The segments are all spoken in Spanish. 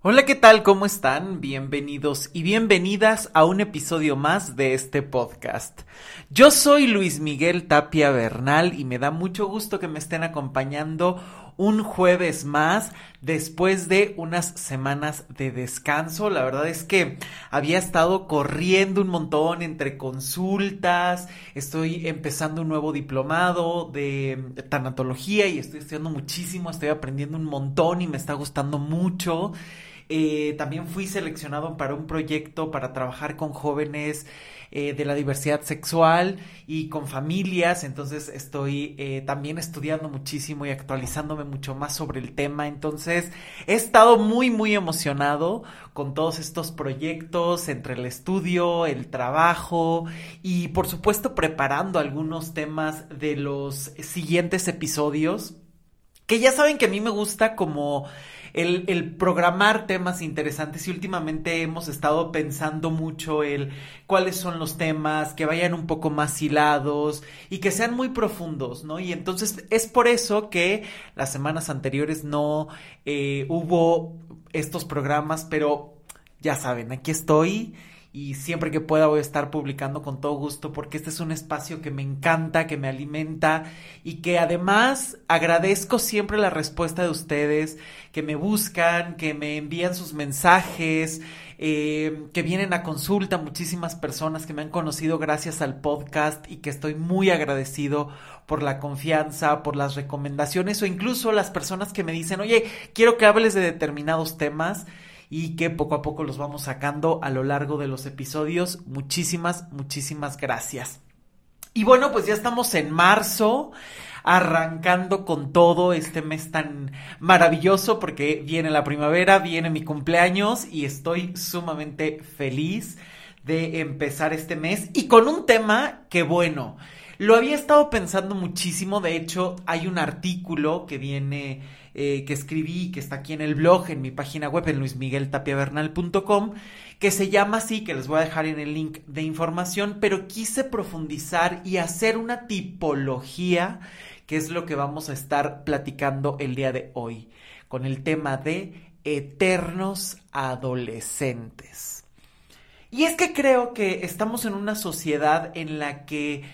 Hola, ¿qué tal? ¿Cómo están? Bienvenidos y bienvenidas a un episodio más de este podcast. Yo soy Luis Miguel Tapia Bernal y me da mucho gusto que me estén acompañando un jueves más después de unas semanas de descanso. La verdad es que había estado corriendo un montón entre consultas, estoy empezando un nuevo diplomado de tanatología y estoy estudiando muchísimo, estoy aprendiendo un montón y me está gustando mucho. Eh, también fui seleccionado para un proyecto para trabajar con jóvenes eh, de la diversidad sexual y con familias, entonces estoy eh, también estudiando muchísimo y actualizándome mucho más sobre el tema, entonces he estado muy muy emocionado con todos estos proyectos entre el estudio, el trabajo y por supuesto preparando algunos temas de los siguientes episodios que ya saben que a mí me gusta como el, programar temas interesantes y últimamente hemos estado pensando mucho el cuáles son los temas, que vayan un poco más hilados y que sean muy profundos, ¿no? Y entonces es por eso que las semanas anteriores no eh, hubo estos programas, pero ya saben, aquí estoy y siempre que pueda voy a estar publicando con todo gusto porque este es un espacio que me encanta, que me alimenta y que además agradezco siempre la respuesta de ustedes, que me buscan, que me envían sus mensajes, eh, que vienen a consulta, muchísimas personas que me han conocido gracias al podcast y que estoy muy agradecido por la confianza, por las recomendaciones o incluso las personas que me dicen, oye, quiero que hables de determinados temas y que poco a poco los vamos sacando a lo largo de los episodios. Muchísimas, muchísimas gracias. Y bueno, pues ya estamos en marzo, arrancando con todo este mes tan maravilloso porque viene la primavera, viene mi cumpleaños y estoy sumamente feliz de empezar este mes y con un tema que bueno, lo había estado pensando muchísimo, de hecho hay un artículo que viene eh, que escribí, que está aquí en el blog, en mi página web, en luismigueltapiavernal.com, que se llama así, que les voy a dejar en el link de información, pero quise profundizar y hacer una tipología, que es lo que vamos a estar platicando el día de hoy, con el tema de eternos adolescentes. Y es que creo que estamos en una sociedad en la que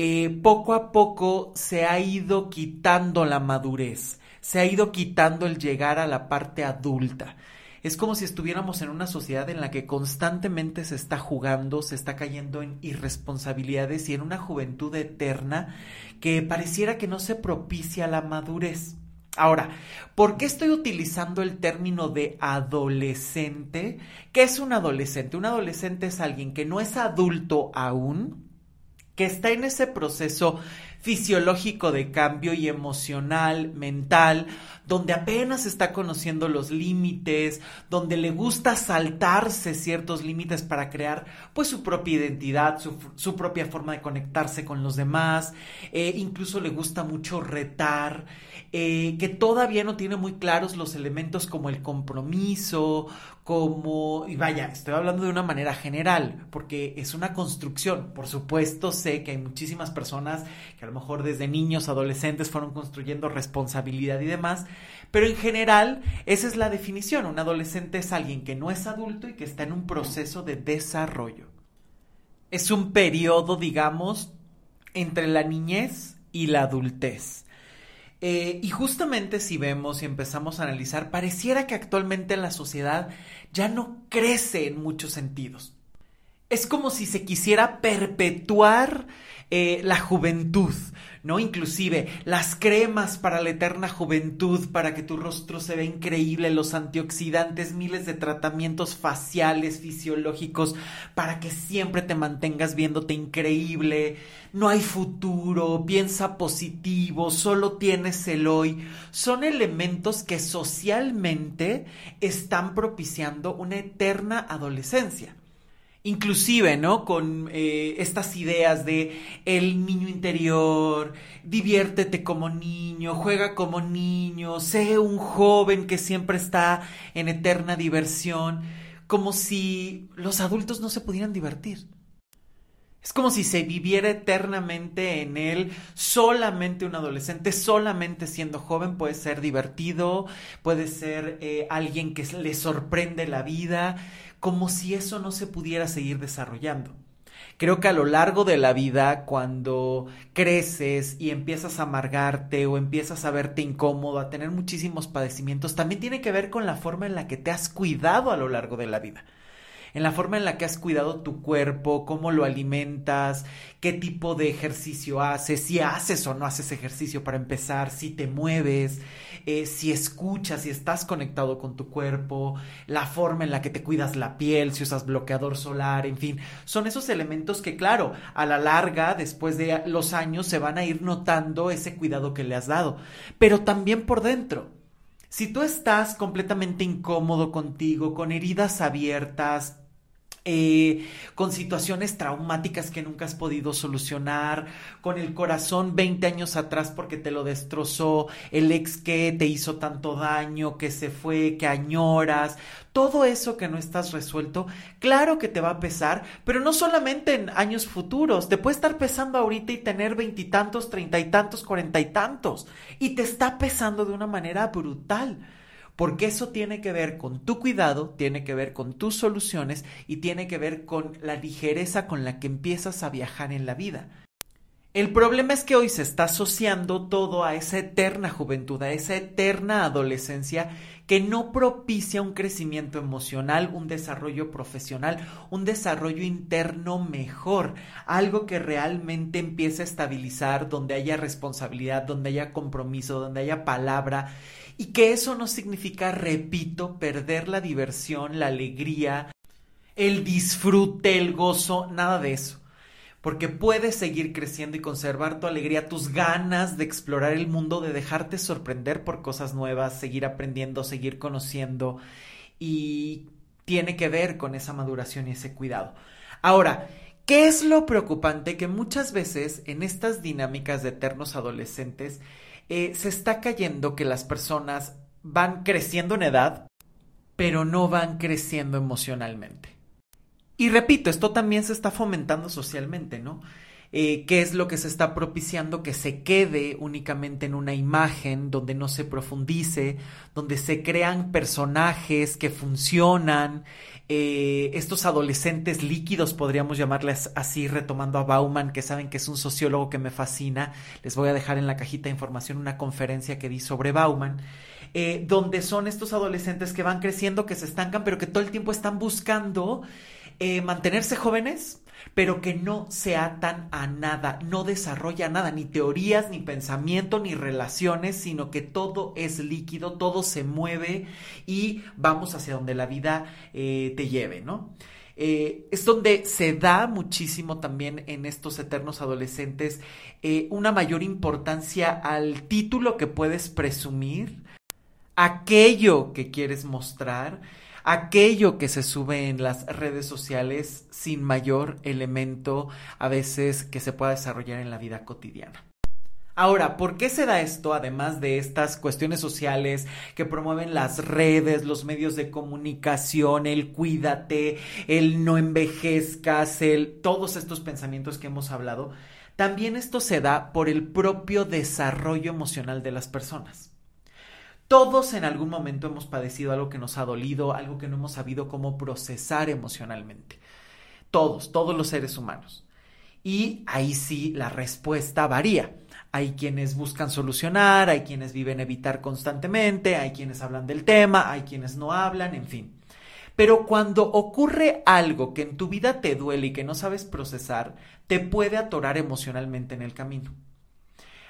eh, poco a poco se ha ido quitando la madurez se ha ido quitando el llegar a la parte adulta. Es como si estuviéramos en una sociedad en la que constantemente se está jugando, se está cayendo en irresponsabilidades y en una juventud eterna que pareciera que no se propicia la madurez. Ahora, ¿por qué estoy utilizando el término de adolescente? ¿Qué es un adolescente? Un adolescente es alguien que no es adulto aún, que está en ese proceso fisiológico de cambio y emocional, mental, donde apenas está conociendo los límites, donde le gusta saltarse ciertos límites para crear pues su propia identidad, su, propia forma de conectarse con los demás, eh, incluso le gusta mucho retar, eh, que todavía no tiene muy claros los elementos como el compromiso, como, y vaya, estoy hablando de una manera general, porque es una construcción. Por supuesto, sé que hay muchísimas personas que a lo mejor desde niños, adolescentes fueron construyendo responsabilidad y demás, pero en general esa es la definición. Un adolescente es alguien que no es adulto y que está en un proceso de desarrollo. Es un periodo, digamos, entre la niñez y la adultez. Eh, y justamente si vemos y empezamos a analizar, pareciera que actualmente la sociedad ya no crece en muchos sentidos. Es como si se quisiera perpetuar eh, la juventud, ¿no? Inclusive las cremas para la eterna juventud, para que tu rostro se vea increíble, los antioxidantes, miles de tratamientos faciales, fisiológicos, para que siempre te mantengas viéndote increíble, no hay futuro, piensa positivo, solo tienes el hoy, son elementos que socialmente están propiciando una eterna adolescencia inclusive, ¿no? Con eh, estas ideas de el niño interior, diviértete como niño, juega como niño, sé un joven que siempre está en eterna diversión, como si los adultos no se pudieran divertir. Es como si se viviera eternamente en él, solamente un adolescente, solamente siendo joven, puede ser divertido, puede ser eh, alguien que le sorprende la vida, como si eso no se pudiera seguir desarrollando. Creo que a lo largo de la vida, cuando creces y empiezas a amargarte o empiezas a verte incómodo, a tener muchísimos padecimientos, también tiene que ver con la forma en la que te has cuidado a lo largo de la vida en la forma en la que has cuidado tu cuerpo, cómo lo alimentas, qué tipo de ejercicio haces, si haces o no haces ejercicio para empezar, si te mueves, eh, si escuchas, si estás conectado con tu cuerpo, la forma en la que te cuidas la piel, si usas bloqueador solar, en fin, son esos elementos que claro, a la larga, después de los años, se van a ir notando ese cuidado que le has dado, pero también por dentro. Si tú estás completamente incómodo contigo, con heridas abiertas, eh, con situaciones traumáticas que nunca has podido solucionar, con el corazón 20 años atrás porque te lo destrozó, el ex que te hizo tanto daño, que se fue, que añoras, todo eso que no estás resuelto, claro que te va a pesar, pero no solamente en años futuros, te puede estar pesando ahorita y tener veintitantos, treinta y tantos, cuarenta y tantos, y te está pesando de una manera brutal porque eso tiene que ver con tu cuidado, tiene que ver con tus soluciones y tiene que ver con la ligereza con la que empiezas a viajar en la vida. El problema es que hoy se está asociando todo a esa eterna juventud, a esa eterna adolescencia que no propicia un crecimiento emocional, un desarrollo profesional, un desarrollo interno mejor, algo que realmente empiece a estabilizar, donde haya responsabilidad, donde haya compromiso, donde haya palabra y que eso no significa, repito, perder la diversión, la alegría, el disfrute, el gozo, nada de eso. Porque puedes seguir creciendo y conservar tu alegría, tus ganas de explorar el mundo, de dejarte sorprender por cosas nuevas, seguir aprendiendo, seguir conociendo. Y tiene que ver con esa maduración y ese cuidado. Ahora, ¿qué es lo preocupante? Que muchas veces en estas dinámicas de eternos adolescentes, eh, se está cayendo que las personas van creciendo en edad, pero no van creciendo emocionalmente. Y repito, esto también se está fomentando socialmente, ¿no? Eh, qué es lo que se está propiciando que se quede únicamente en una imagen donde no se profundice, donde se crean personajes que funcionan, eh, estos adolescentes líquidos, podríamos llamarles así, retomando a Bauman, que saben que es un sociólogo que me fascina. Les voy a dejar en la cajita de información una conferencia que di sobre Bauman. Eh, donde son estos adolescentes que van creciendo, que se estancan, pero que todo el tiempo están buscando mantenerse jóvenes, pero que no se atan a nada, no desarrolla nada, ni teorías, ni pensamiento, ni relaciones, sino que todo es líquido, todo se mueve y vamos hacia donde la vida eh, te lleve, ¿no? Eh, es donde se da muchísimo también en estos eternos adolescentes eh, una mayor importancia al título que puedes presumir, aquello que quieres mostrar aquello que se sube en las redes sociales sin mayor elemento a veces que se pueda desarrollar en la vida cotidiana. Ahora, ¿por qué se da esto, además de estas cuestiones sociales que promueven las redes, los medios de comunicación, el cuídate, el no envejezcas, el, todos estos pensamientos que hemos hablado? También esto se da por el propio desarrollo emocional de las personas. Todos en algún momento hemos padecido algo que nos ha dolido, algo que no hemos sabido cómo procesar emocionalmente. Todos, todos los seres humanos. Y ahí sí la respuesta varía. Hay quienes buscan solucionar, hay quienes viven evitar constantemente, hay quienes hablan del tema, hay quienes no hablan, en fin. Pero cuando ocurre algo que en tu vida te duele y que no sabes procesar, te puede atorar emocionalmente en el camino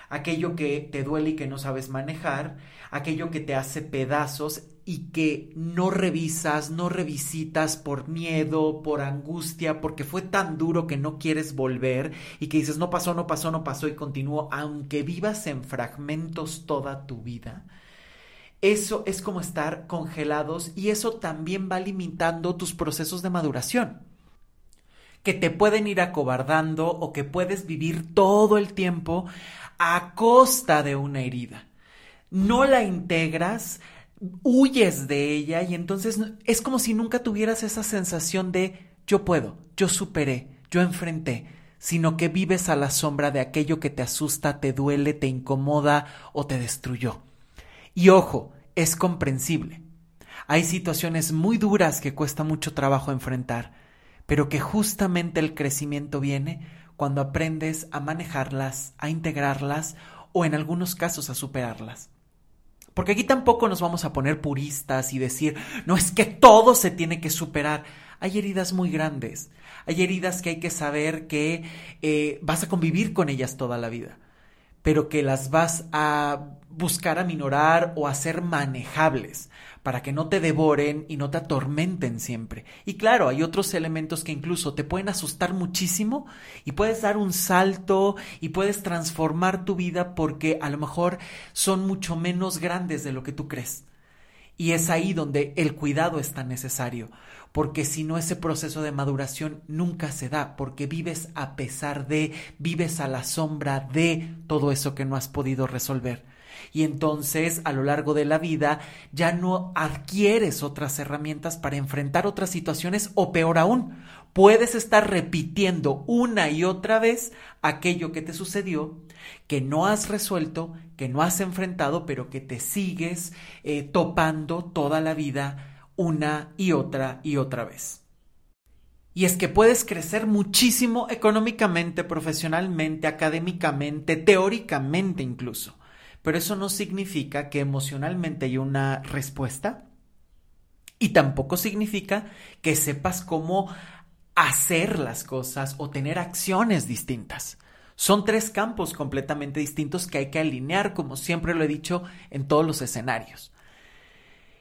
aquello que te duele y que no sabes manejar, aquello que te hace pedazos y que no revisas, no revisitas por miedo, por angustia, porque fue tan duro que no quieres volver y que dices, no pasó, no pasó, no pasó y continúo, aunque vivas en fragmentos toda tu vida. Eso es como estar congelados y eso también va limitando tus procesos de maduración que te pueden ir acobardando o que puedes vivir todo el tiempo a costa de una herida. No la integras, huyes de ella y entonces es como si nunca tuvieras esa sensación de yo puedo, yo superé, yo enfrenté, sino que vives a la sombra de aquello que te asusta, te duele, te incomoda o te destruyó. Y ojo, es comprensible. Hay situaciones muy duras que cuesta mucho trabajo enfrentar, pero que justamente el crecimiento viene cuando aprendes a manejarlas, a integrarlas o en algunos casos a superarlas. Porque aquí tampoco nos vamos a poner puristas y decir, no es que todo se tiene que superar. Hay heridas muy grandes, hay heridas que hay que saber que eh, vas a convivir con ellas toda la vida, pero que las vas a buscar aminorar o hacer manejables para que no te devoren y no te atormenten siempre. Y claro, hay otros elementos que incluso te pueden asustar muchísimo y puedes dar un salto y puedes transformar tu vida porque a lo mejor son mucho menos grandes de lo que tú crees. Y es ahí donde el cuidado es tan necesario, porque si no ese proceso de maduración nunca se da, porque vives a pesar de, vives a la sombra de todo eso que no has podido resolver y entonces a lo largo de la vida ya no adquieres otras herramientas para enfrentar otras situaciones o peor aún, puedes estar repitiendo una y otra vez aquello que te sucedió, que no has resuelto, que no has enfrentado, pero que te sigues eh, topando toda la vida una y otra y otra vez. Y es que puedes crecer muchísimo económicamente, profesionalmente, académicamente, teóricamente incluso pero eso no significa que emocionalmente hay una respuesta y tampoco significa que sepas cómo hacer las cosas o tener acciones distintas. Son tres campos completamente distintos que hay que alinear, como siempre lo he dicho, en todos los escenarios.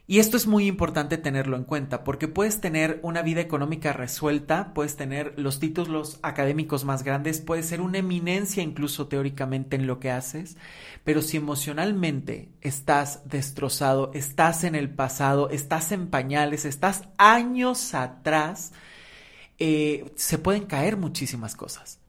Y esto es muy importante tenerlo en cuenta, porque puedes tener una vida económica resuelta, puedes tener los títulos académicos más grandes, puedes ser una eminencia incluso teóricamente en lo que haces, pero si emocionalmente estás destrozado, estás en el pasado, estás en pañales, estás años atrás, eh, se pueden caer muchísimas cosas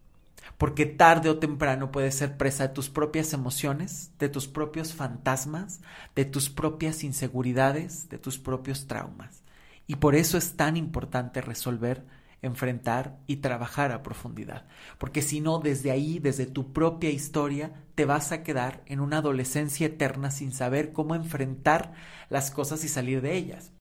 porque tarde o temprano puedes ser presa de tus propias emociones, de tus propios fantasmas, de tus propias inseguridades, de tus propios traumas. Y por eso es tan importante resolver, enfrentar y trabajar a profundidad, porque si no, desde ahí, desde tu propia historia, te vas a quedar en una adolescencia eterna sin saber cómo enfrentar las cosas y salir de ellas.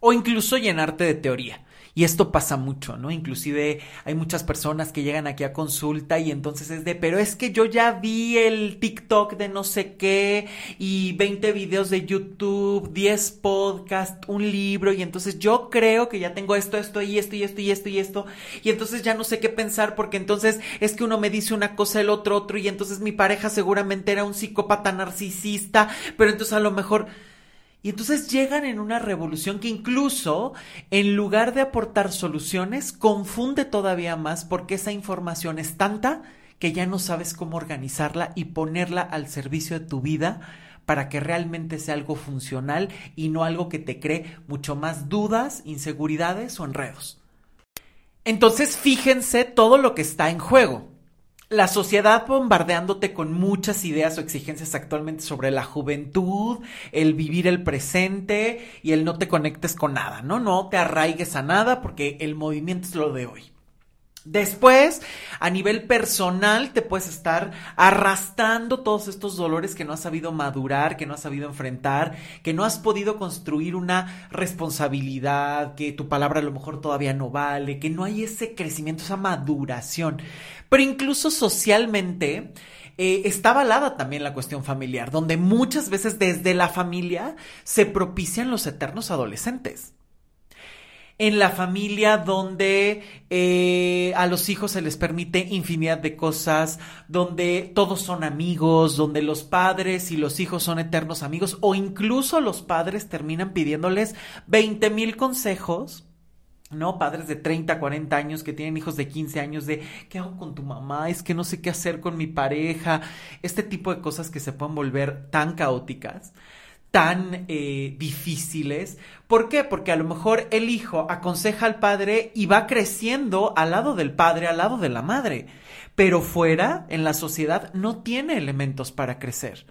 O incluso llenarte de teoría y esto pasa mucho, ¿no? Inclusive hay muchas personas que llegan aquí a consulta y entonces es de, pero es que yo ya vi el TikTok de no sé qué y 20 videos de YouTube, 10 podcasts, un libro y entonces yo creo que ya tengo esto, esto y esto y esto y esto y esto y entonces ya no sé qué pensar porque entonces es que uno me dice una cosa, el otro otro y entonces mi pareja seguramente era un psicópata narcisista, pero entonces a lo mejor y entonces llegan en una revolución que incluso, en lugar de aportar soluciones, confunde todavía más porque esa información es tanta que ya no sabes cómo organizarla y ponerla al servicio de tu vida para que realmente sea algo funcional y no algo que te cree mucho más dudas, inseguridades o enredos. Entonces fíjense todo lo que está en juego la sociedad bombardeándote con muchas ideas o exigencias actualmente sobre la juventud, el vivir el presente y el no te conectes con nada, ¿no? No te arraigues a nada porque el movimiento es lo de hoy. Después, a nivel personal, te puedes estar arrastrando todos estos dolores que no has sabido madurar, que no has sabido enfrentar, que no has podido construir una responsabilidad, que tu palabra a lo mejor todavía no vale, que no hay ese crecimiento, esa maduración. Pero incluso socialmente, eh, está avalada también la cuestión familiar, donde muchas veces desde la familia se propician los eternos adolescentes en la familia donde eh, a los hijos se les permite infinidad de cosas, donde todos son amigos, donde los padres y los hijos son eternos amigos, o incluso los padres terminan pidiéndoles 20 mil consejos. ¿No? Padres de 30, 40 años que tienen hijos de 15 años de ¿qué hago con tu mamá? Es que no sé qué hacer con mi pareja. Este tipo de cosas que se pueden volver tan caóticas tan eh, difíciles. ¿Por qué? Porque a lo mejor el hijo aconseja al padre y va creciendo al lado del padre, al lado de la madre, pero fuera, en la sociedad, no tiene elementos para crecer.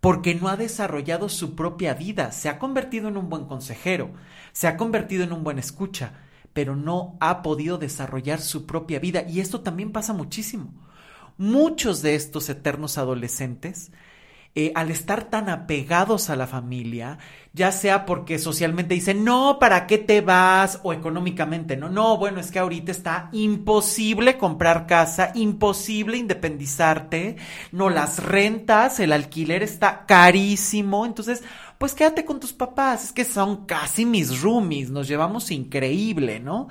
Porque no ha desarrollado su propia vida, se ha convertido en un buen consejero, se ha convertido en un buen escucha, pero no ha podido desarrollar su propia vida. Y esto también pasa muchísimo. Muchos de estos eternos adolescentes eh, al estar tan apegados a la familia, ya sea porque socialmente dicen, no, ¿para qué te vas? O económicamente, no, no, bueno, es que ahorita está imposible comprar casa, imposible independizarte, no, las rentas, el alquiler está carísimo, entonces, pues quédate con tus papás, es que son casi mis roomies, nos llevamos increíble, ¿no?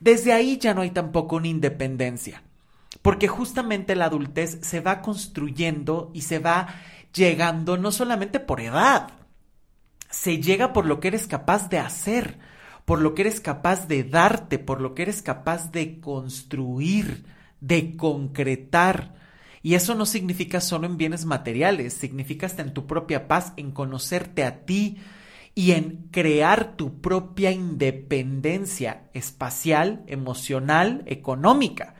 Desde ahí ya no hay tampoco una independencia, porque justamente la adultez se va construyendo y se va llegando no solamente por edad, se llega por lo que eres capaz de hacer, por lo que eres capaz de darte, por lo que eres capaz de construir, de concretar. Y eso no significa solo en bienes materiales, significa hasta en tu propia paz, en conocerte a ti y en crear tu propia independencia espacial, emocional, económica,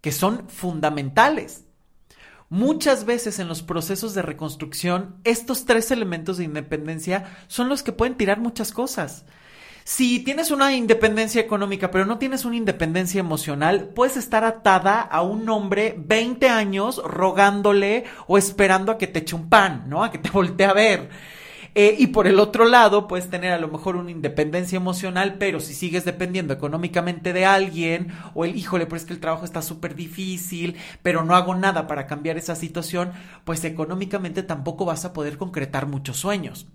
que son fundamentales. Muchas veces en los procesos de reconstrucción, estos tres elementos de independencia son los que pueden tirar muchas cosas. Si tienes una independencia económica, pero no tienes una independencia emocional, puedes estar atada a un hombre 20 años rogándole o esperando a que te eche un pan, ¿no? A que te voltee a ver. Eh, y por el otro lado, puedes tener a lo mejor una independencia emocional, pero si sigues dependiendo económicamente de alguien, o el híjole, pero es que el trabajo está súper difícil, pero no hago nada para cambiar esa situación, pues económicamente tampoco vas a poder concretar muchos sueños.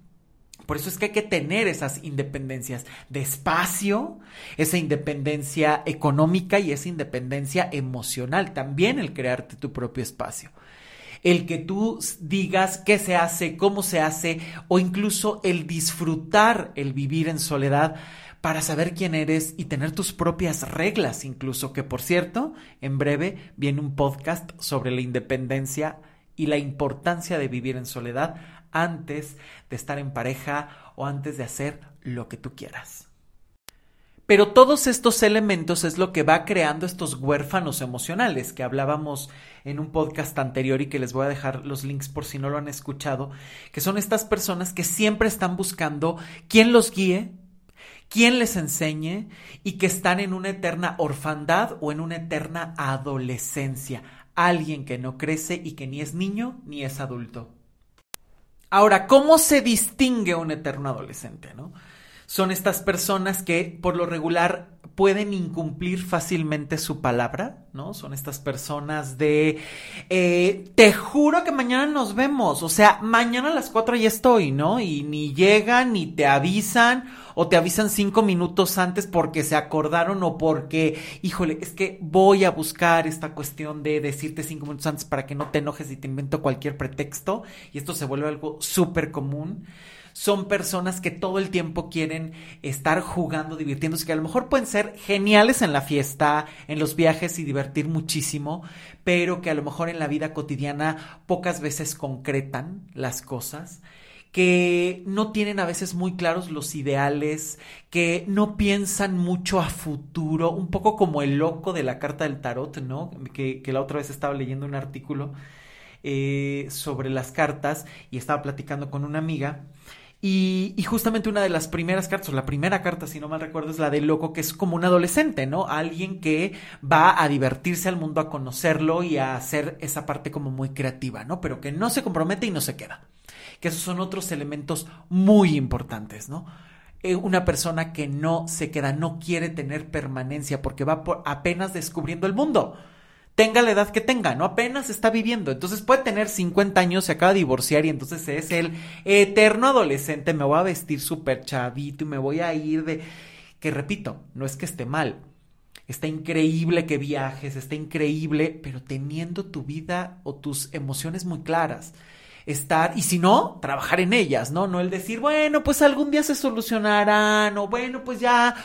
Por eso es que hay que tener esas independencias de espacio, esa independencia económica y esa independencia emocional, también el crearte tu propio espacio. El que tú digas qué se hace, cómo se hace, o incluso el disfrutar el vivir en soledad para saber quién eres y tener tus propias reglas, incluso que por cierto, en breve viene un podcast sobre la independencia y la importancia de vivir en soledad antes de estar en pareja o antes de hacer lo que tú quieras. Pero todos estos elementos es lo que va creando estos huérfanos emocionales que hablábamos en un podcast anterior y que les voy a dejar los links por si no lo han escuchado, que son estas personas que siempre están buscando quién los guíe, quién les enseñe y que están en una eterna orfandad o en una eterna adolescencia, alguien que no crece y que ni es niño ni es adulto. Ahora, ¿cómo se distingue un eterno adolescente, no? son estas personas que por lo regular pueden incumplir fácilmente su palabra, ¿no? Son estas personas de, eh, te juro que mañana nos vemos, o sea, mañana a las cuatro ya estoy, ¿no? Y ni llegan, ni te avisan, o te avisan cinco minutos antes porque se acordaron o porque, híjole, es que voy a buscar esta cuestión de decirte cinco minutos antes para que no te enojes y te invento cualquier pretexto, y esto se vuelve algo súper común son personas que todo el tiempo quieren estar jugando, divirtiéndose, que a lo mejor pueden ser geniales en la fiesta, en los viajes y divertir muchísimo, pero que a lo mejor en la vida cotidiana pocas veces concretan las cosas que no tienen a veces muy claros los ideales, que no piensan mucho a futuro, un poco como el loco de la carta del tarot, ¿no? Que, la otra vez estaba leyendo un artículo eh, sobre las cartas y estaba platicando con una amiga y, justamente una de las primeras cartas, o la primera carta, si no mal recuerdo, es la del loco, que es como un adolescente, ¿no? Alguien que va a divertirse al mundo, a conocerlo y a hacer esa parte como muy creativa, ¿no? Pero que no se compromete y no se queda. Que esos son otros elementos muy importantes, ¿no? Eh, una persona que no se queda, no quiere tener permanencia porque va por apenas descubriendo el mundo tenga la edad que tenga, ¿no? Apenas está viviendo. Entonces puede tener 50 años, se acaba de divorciar y entonces es el eterno adolescente, me voy a vestir súper chavito y me voy a ir de... Que repito, no es que esté mal. Está increíble que viajes, está increíble, pero teniendo tu vida o tus emociones muy claras. Estar, y si no, trabajar en ellas, ¿no? No el decir, bueno, pues algún día se solucionarán, o bueno, pues ya.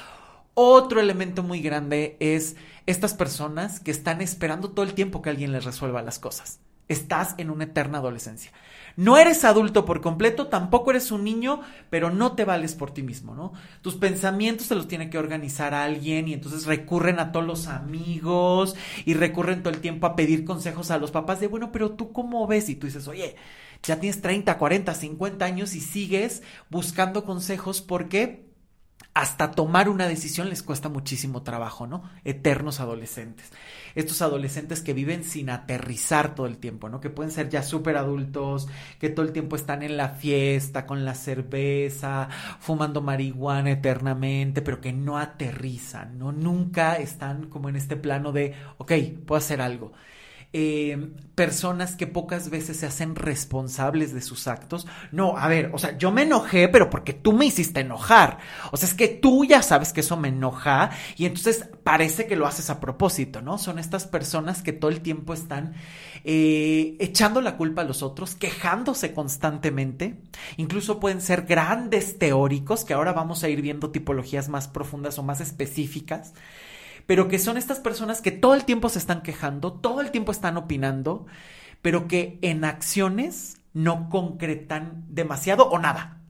Otro elemento muy grande es estas personas que están esperando todo el tiempo que alguien les resuelva las cosas. Estás en una eterna adolescencia. No eres adulto por completo, tampoco eres un niño, pero no te vales por ti mismo, ¿no? Tus pensamientos se los tiene que organizar alguien y entonces recurren a todos los amigos y recurren todo el tiempo a pedir consejos a los papás de, bueno, pero tú cómo ves? Y tú dices, oye, ya tienes 30, 40, 50 años y sigues buscando consejos porque hasta tomar una decisión les cuesta muchísimo trabajo, ¿no? Eternos adolescentes. Estos adolescentes que viven sin aterrizar todo el tiempo, ¿no? Que pueden ser ya súper adultos, que todo el tiempo están en la fiesta, con la cerveza, fumando marihuana eternamente, pero que no aterrizan, ¿no? Nunca están como en este plano de, ok, puedo hacer algo. Eh, personas que pocas veces se hacen responsables de sus actos. No, a ver, o sea, yo me enojé, pero porque tú me hiciste enojar. O sea, es que tú ya sabes que eso me enoja y entonces parece que lo haces a propósito, ¿no? Son estas personas que todo el tiempo están eh, echando la culpa a los otros, quejándose constantemente. Incluso pueden ser grandes teóricos, que ahora vamos a ir viendo tipologías más profundas o más específicas pero que son estas personas que todo el tiempo se están quejando, todo el tiempo están opinando, pero que en acciones no concretan demasiado o nada,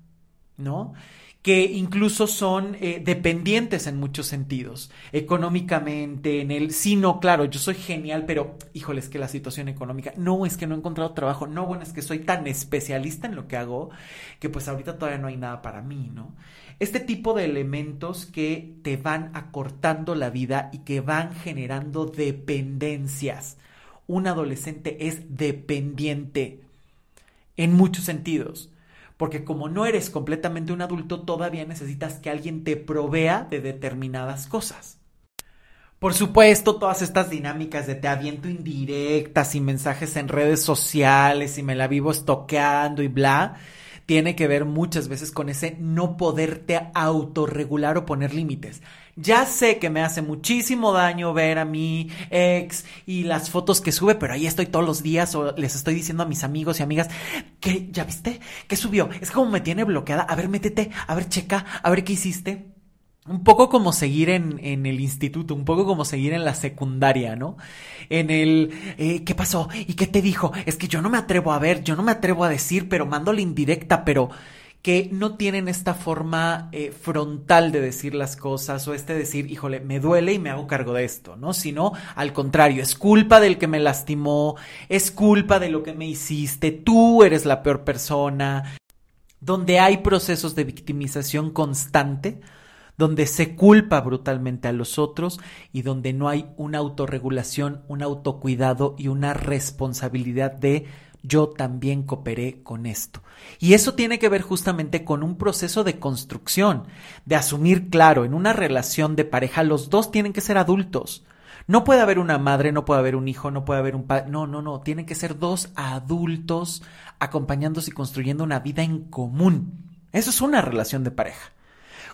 ¿no? que incluso son eh, dependientes en muchos sentidos, económicamente, en el, sí, no, claro, yo soy genial, pero híjole, es que la situación económica, no, es que no he encontrado trabajo, no, bueno, es que soy tan especialista en lo que hago que pues ahorita todavía no hay nada para mí, ¿no? Este tipo de elementos que te van acortando la vida y que van generando dependencias. Un adolescente es dependiente en muchos sentidos. Porque como no eres completamente un adulto, todavía necesitas que alguien te provea de determinadas cosas. Por supuesto, todas estas dinámicas de te aviento indirectas y mensajes en redes sociales y me la vivo estoqueando y bla, tiene que ver muchas veces con ese no poderte autorregular o poner límites. Ya sé que me hace muchísimo daño ver a mi ex y las fotos que sube, pero ahí estoy todos los días o les estoy diciendo a mis amigos y amigas que ya viste, que subió. Es como me tiene bloqueada. A ver, métete, a ver, checa, a ver qué hiciste. Un poco como seguir en, en, el instituto, un poco como seguir en la secundaria, ¿no? En el, eh, ¿qué pasó? ¿Y qué te dijo? Es que yo no me atrevo a ver, yo no me atrevo a decir, pero mando la indirecta, pero que no tienen esta forma eh, frontal de decir las cosas o este decir, híjole, me duele y me hago cargo de esto, ¿no? Sino al contrario, es culpa del que me lastimó, es culpa de lo que me hiciste, tú eres la peor persona, donde hay procesos de victimización constante donde se culpa brutalmente a los otros y donde no hay una autorregulación, un autocuidado y una responsabilidad de yo también cooperé con esto. Y eso tiene que ver justamente con un proceso de construcción, de asumir claro, en una relación de pareja los dos tienen que ser adultos. No puede haber una madre, no puede haber un hijo, no puede haber un padre. No, no, no. Tienen que ser dos adultos acompañándose y construyendo una vida en común. Eso es una relación de pareja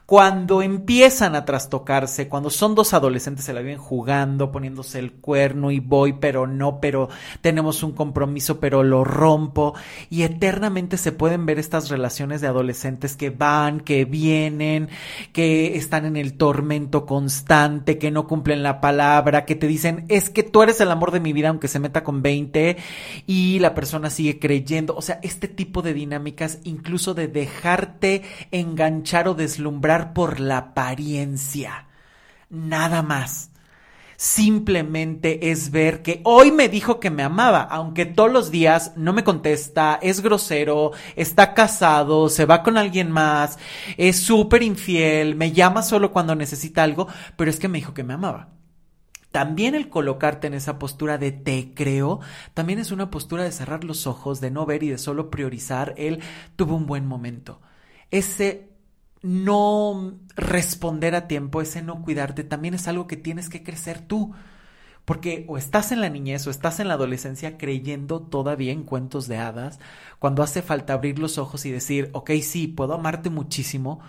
cuando empiezan a trastocarse, cuando son dos adolescentes se la viven jugando, poniéndose el cuerno y voy, pero no, pero tenemos un compromiso, pero lo rompo, y eternamente se pueden ver estas relaciones de adolescentes que van, que vienen, que están en el tormento constante, que no cumplen la palabra, que te dicen, es que tú eres el amor de mi vida, aunque se meta con 20, y la persona sigue creyendo, o sea, este tipo de dinámicas, incluso de dejarte enganchar o deslumbrar, por la apariencia. Nada más. Simplemente es ver que hoy me dijo que me amaba, aunque todos los días no me contesta, es grosero, está casado, se va con alguien más, es súper infiel, me llama solo cuando necesita algo, pero es que me dijo que me amaba. También el colocarte en esa postura de te creo, también es una postura de cerrar los ojos, de no ver y de solo priorizar el tuvo un buen momento. Ese no responder a tiempo, ese no cuidarte, también es algo que tienes que crecer tú. Porque o estás en la niñez o estás en la adolescencia creyendo todavía en cuentos de hadas, cuando hace falta abrir los ojos y decir, ok, sí, puedo amarte muchísimo,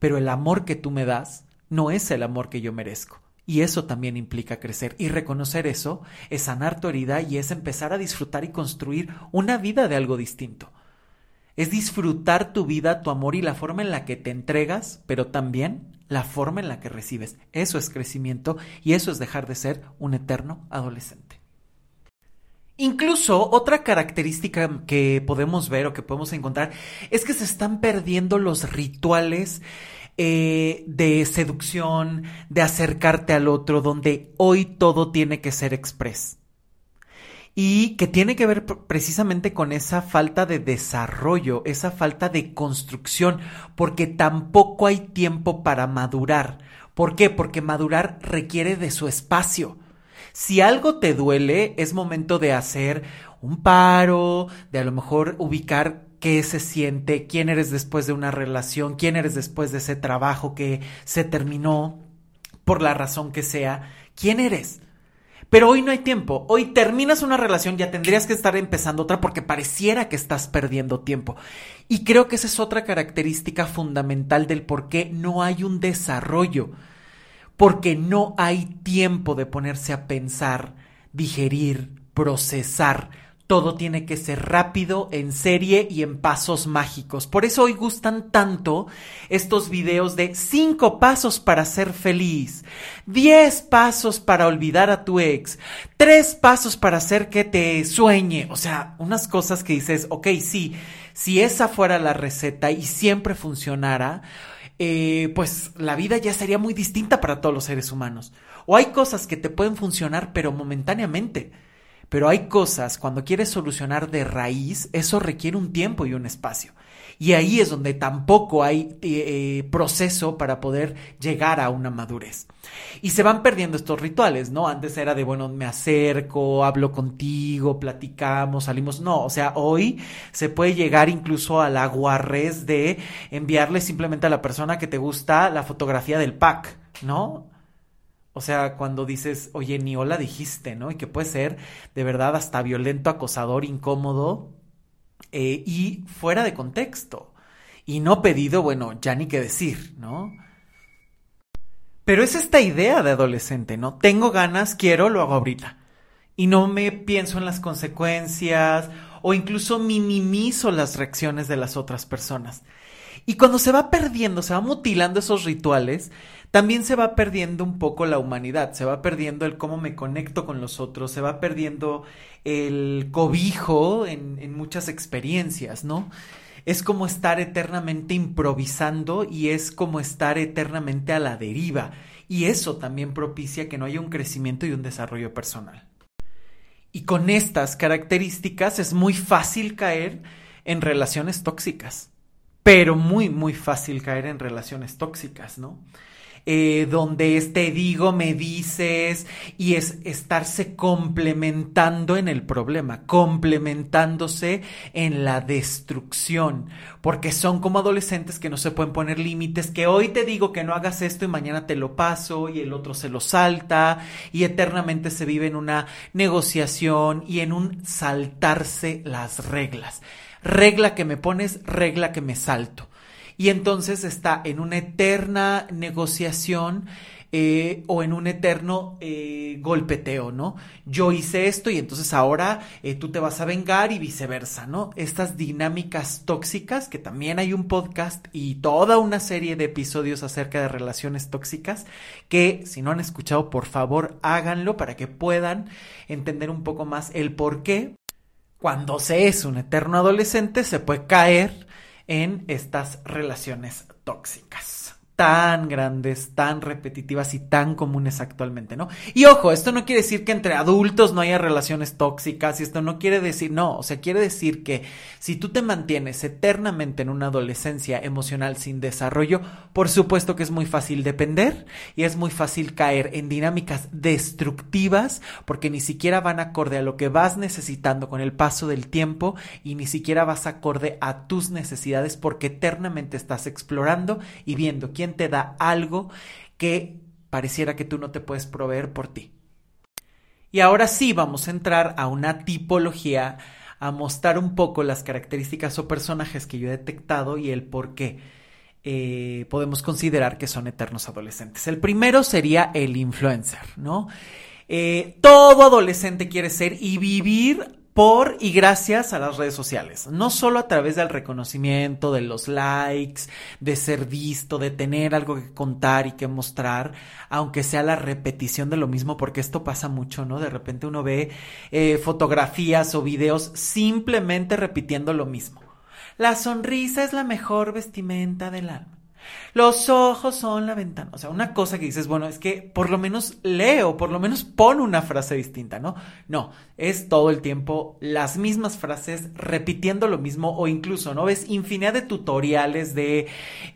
pero el amor que tú me das no es el amor que yo merezco. Y eso también implica crecer. Y reconocer eso es sanar tu herida y es empezar a disfrutar y construir una vida de algo distinto es disfrutar tu vida, tu amor y la forma en la que te entregas, pero también la forma en la que recibes. Eso es crecimiento y eso es dejar de ser un eterno adolescente. Incluso otra característica que podemos ver o que podemos encontrar es que se están perdiendo los rituales eh, de seducción, de acercarte al otro, donde hoy todo tiene que ser express. Y que tiene que ver precisamente con esa falta de desarrollo, esa falta de construcción, porque tampoco hay tiempo para madurar. ¿Por qué? Porque madurar requiere de su espacio. Si algo te duele, es momento de hacer un paro, de a lo mejor ubicar qué se siente, quién eres después de una relación, quién eres después de ese trabajo que se terminó, por la razón que sea, quién eres. Pero hoy no hay tiempo. Hoy terminas una relación, ya tendrías que estar empezando otra porque pareciera que estás perdiendo tiempo. Y creo que esa es otra característica fundamental del por qué no hay un desarrollo. Porque no hay tiempo de ponerse a pensar, digerir, procesar todo tiene que ser rápido, en serie y en pasos mágicos. Por eso hoy gustan tanto estos videos de 5 pasos para ser feliz, 10 pasos para olvidar a tu ex, 3 pasos para hacer que te sueñe. O sea, unas cosas que dices, ok, sí, si esa fuera la receta y siempre funcionara, eh, pues la vida ya sería muy distinta para todos los seres humanos. O hay cosas que te pueden funcionar, pero momentáneamente pero hay cosas, cuando quieres solucionar de raíz, eso requiere un tiempo y un espacio. Y ahí es donde tampoco hay eh, eh, proceso para poder llegar a una madurez. Y se van perdiendo estos rituales, ¿no? Antes era de, bueno, me acerco, hablo contigo, platicamos, salimos. No, o sea, hoy se puede llegar incluso a la guarrez de enviarle simplemente a la persona que te gusta la fotografía del pack, ¿no? O sea, cuando dices, oye, ni hola dijiste, ¿no? Y que puede ser de verdad hasta violento, acosador, incómodo eh, y fuera de contexto. Y no pedido, bueno, ya ni qué decir, ¿no? Pero es esta idea de adolescente, ¿no? Tengo ganas, quiero, lo hago ahorita. Y no me pienso en las consecuencias o incluso minimizo las reacciones de las otras personas. Y cuando se va perdiendo, se va mutilando esos rituales, también se va perdiendo un poco la humanidad, se va perdiendo el cómo me conecto con los otros, se va perdiendo el cobijo en, muchas experiencias, ¿no? Es como estar eternamente improvisando y es como estar eternamente a la deriva. Y eso también propicia que no haya un crecimiento y un desarrollo personal. Y con estas características es muy fácil caer en relaciones tóxicas, pero muy, muy fácil caer en relaciones tóxicas, ¿no? Eh, donde este digo, me dices, y es estarse complementando en el problema, complementándose en la destrucción, porque son como adolescentes que no se pueden poner límites, que hoy te digo que no hagas esto y mañana te lo paso y el otro se lo salta y eternamente se vive en una negociación y en un saltarse las reglas. Regla que me pones, regla que me salto y entonces está en una eterna negociación eh, o en un eterno eh, golpeteo, ¿no? Yo hice esto y entonces ahora eh, tú te vas a vengar y viceversa, ¿no? Estas dinámicas tóxicas, que también hay un podcast y toda una serie de episodios acerca de relaciones tóxicas, que si no han escuchado, por favor, háganlo para que puedan entender un poco más el por qué cuando se es un eterno adolescente se puede caer en estas relaciones tóxicas tan grandes, tan repetitivas y tan comunes actualmente, ¿no? Y ojo, esto no quiere decir que entre adultos no haya relaciones tóxicas y esto no quiere decir, no, o sea, quiere decir que si tú te mantienes eternamente en una adolescencia emocional sin desarrollo, por supuesto que es muy fácil depender y es muy fácil caer en dinámicas destructivas porque ni siquiera van acorde a lo que vas necesitando con el paso del tiempo y ni siquiera vas acorde a tus necesidades porque eternamente estás explorando y viendo quién te da algo que pareciera que tú no te puedes proveer por ti. Y ahora sí vamos a entrar a una tipología, a mostrar un poco las características o personajes que yo he detectado y el por qué eh, podemos considerar que son eternos adolescentes. El primero sería el influencer, ¿no? Eh, todo adolescente quiere ser y vivir por y gracias a las redes sociales. No solo a través del reconocimiento, de los likes, de ser visto, de tener algo que contar y que mostrar, aunque sea la repetición de lo mismo, porque esto pasa mucho, ¿no? De repente uno ve eh, fotografías o videos simplemente repitiendo lo mismo. La sonrisa es la mejor vestimenta del alma. Los ojos son la ventana. O sea, una cosa que dices, bueno, es que por lo menos leo, por lo menos pon una frase distinta, ¿no? No, es todo el tiempo las mismas frases repitiendo lo mismo o incluso, ¿no? Ves infinidad de tutoriales de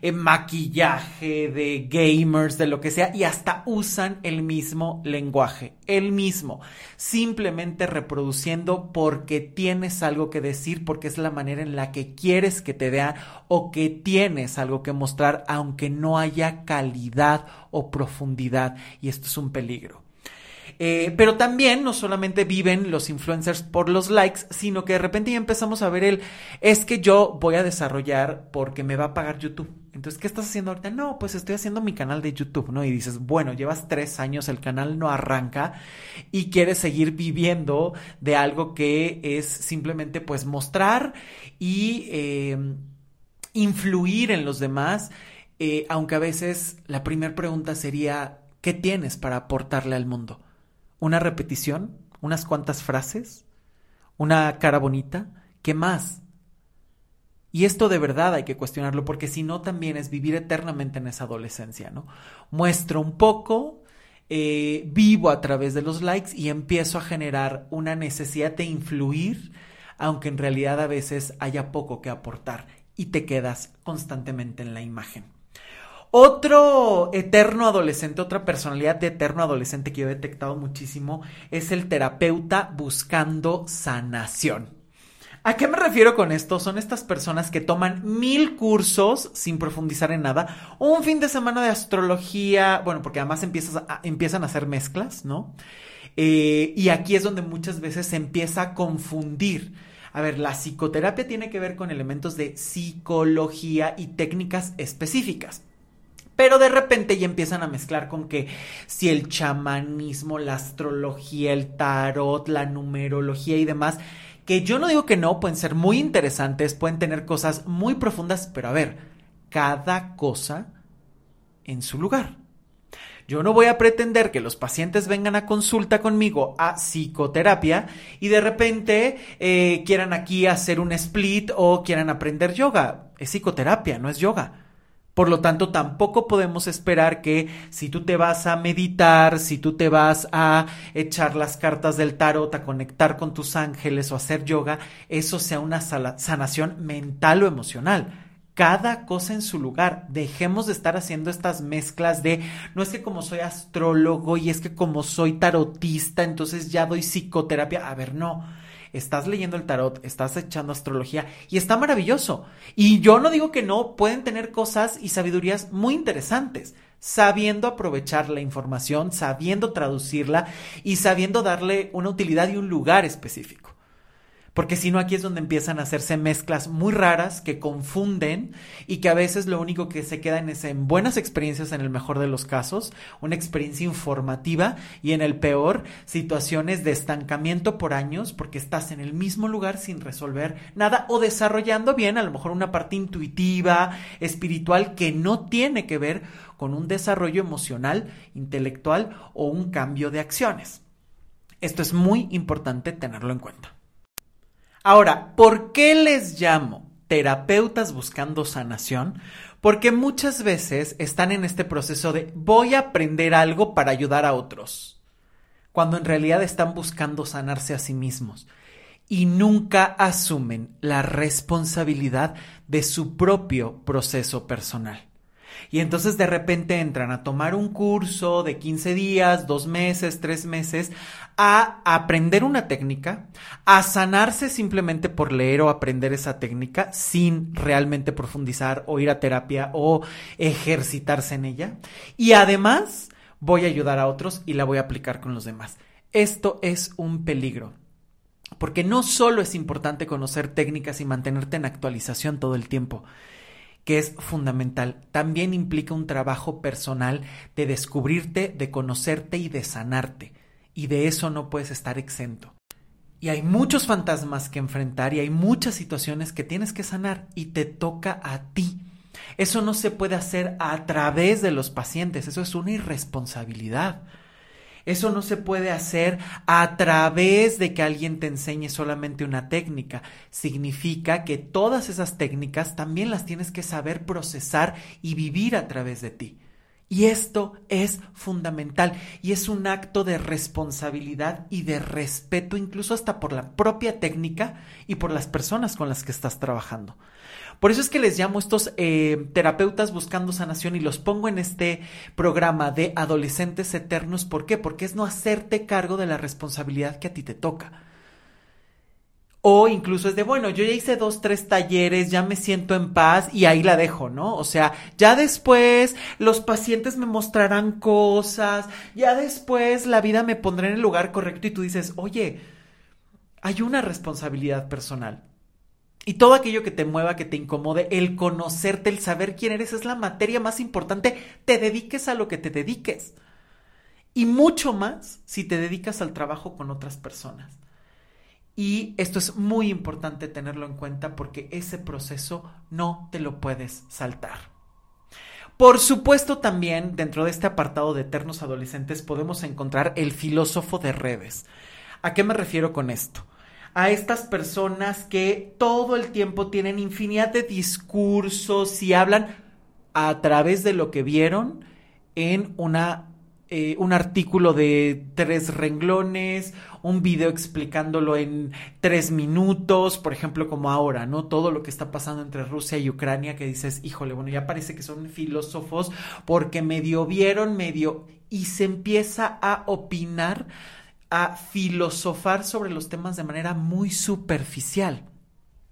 eh, maquillaje, de gamers, de lo que sea y hasta usan el mismo lenguaje, el mismo, simplemente reproduciendo porque tienes algo que decir, porque es la manera en la que quieres que te vean o que tienes algo que mostrar aunque no haya calidad o profundidad y esto es un peligro. Eh, pero también no solamente viven los influencers por los likes, sino que de repente ya empezamos a ver el, es que yo voy a desarrollar porque me va a pagar YouTube. Entonces, ¿qué estás haciendo ahorita? No, pues estoy haciendo mi canal de YouTube, ¿no? Y dices, bueno, llevas tres años, el canal no arranca y quieres seguir viviendo de algo que es simplemente pues mostrar y eh, influir en los demás eh, aunque a veces la primera pregunta sería, ¿qué tienes para aportarle al mundo? ¿Una repetición? ¿Unas cuantas frases? ¿Una cara bonita? ¿Qué más? Y esto de verdad hay que cuestionarlo porque si no también es vivir eternamente en esa adolescencia, ¿no? Muestro un poco, eh, vivo a través de los likes y empiezo a generar una necesidad de influir, aunque en realidad a veces haya poco que aportar y te quedas constantemente en la imagen. Otro eterno adolescente, otra personalidad de eterno adolescente que yo he detectado muchísimo es el terapeuta buscando sanación. ¿A qué me refiero con esto? Son estas personas que toman mil cursos sin profundizar en nada, un fin de semana de astrología, bueno, porque además empiezan a hacer mezclas, ¿no? Eh, y aquí es donde muchas veces se empieza a confundir. A ver, la psicoterapia tiene que ver con elementos de psicología y técnicas específicas. Pero de repente ya empiezan a mezclar con que si el chamanismo, la astrología, el tarot, la numerología y demás, que yo no digo que no, pueden ser muy interesantes, pueden tener cosas muy profundas, pero a ver, cada cosa en su lugar. Yo no voy a pretender que los pacientes vengan a consulta conmigo a psicoterapia y de repente eh, quieran aquí hacer un split o quieran aprender yoga. Es psicoterapia, no es yoga. Por lo tanto, tampoco podemos esperar que si tú te vas a meditar, si tú te vas a echar las cartas del tarot, a conectar con tus ángeles o hacer yoga, eso sea una sanación mental o emocional. Cada cosa en su lugar. Dejemos de estar haciendo estas mezclas de no es que como soy astrólogo y es que como soy tarotista, entonces ya doy psicoterapia. A ver, no estás leyendo el tarot, estás echando astrología y está maravilloso. Y yo no digo que no, pueden tener cosas y sabidurías muy interesantes, sabiendo aprovechar la información, sabiendo traducirla y sabiendo darle una utilidad y un lugar específico porque si no aquí es donde empiezan a hacerse mezclas muy raras que confunden y que a veces lo único que se quedan es en buenas experiencias en el mejor de los casos, una experiencia informativa y en el peor situaciones de estancamiento por años porque estás en el mismo lugar sin resolver nada o desarrollando bien a lo mejor una parte intuitiva, espiritual que no tiene que ver con un desarrollo emocional, intelectual o un cambio de acciones. Esto es muy importante tenerlo en cuenta. Ahora, ¿por qué les llamo terapeutas buscando sanación? Porque muchas veces están en este proceso de voy a aprender algo para ayudar a otros, cuando en realidad están buscando sanarse a sí mismos y nunca asumen la responsabilidad de su propio proceso personal. Y entonces de repente entran a tomar un curso de 15 días, dos meses, tres meses, a aprender una técnica, a sanarse simplemente por leer o aprender esa técnica sin realmente profundizar o ir a terapia o ejercitarse en ella. Y además voy a ayudar a otros y la voy a aplicar con los demás. Esto es un peligro. Porque no solo es importante conocer técnicas y mantenerte en actualización todo el tiempo, que es fundamental. También implica un trabajo personal de descubrirte, de conocerte y de sanarte. Y de eso no puedes estar exento. Y hay muchos fantasmas que enfrentar y hay muchas situaciones que tienes que sanar y te toca a ti. Eso no se puede hacer a través de los pacientes, eso es una irresponsabilidad. Eso no se puede hacer a través de que alguien te enseñe solamente una técnica. Significa que todas esas técnicas también las tienes que saber procesar y vivir a través de ti. Y esto es fundamental y es un acto de responsabilidad y de respeto incluso hasta por la propia técnica y por las personas con las que estás trabajando. Por eso es que les llamo estos eh, terapeutas buscando sanación y los pongo en este programa de adolescentes eternos. ¿Por qué? Porque es no hacerte cargo de la responsabilidad que a ti te toca. O incluso es de, bueno, yo ya hice dos, tres talleres, ya me siento en paz y ahí la dejo, ¿no? O sea, ya después los pacientes me mostrarán cosas, ya después la vida me pondrá en el lugar correcto y tú dices, oye, hay una responsabilidad personal. Y todo aquello que te mueva, que te incomode, el conocerte, el saber quién eres, es la materia más importante. Te dediques a lo que te dediques. Y mucho más si te dedicas al trabajo con otras personas. Y esto es muy importante tenerlo en cuenta porque ese proceso no te lo puedes saltar. Por supuesto también dentro de este apartado de eternos adolescentes podemos encontrar el filósofo de redes. ¿A qué me refiero con esto? A estas personas que todo el tiempo tienen infinidad de discursos y hablan a través de lo que vieron en una eh, un artículo de tres renglones, un video explicándolo en tres minutos, por ejemplo, como ahora, ¿no? Todo lo que está pasando entre Rusia y Ucrania, que dices, híjole, bueno, ya parece que son filósofos porque medio vieron, medio, y se empieza a opinar a filosofar sobre los temas de manera muy superficial.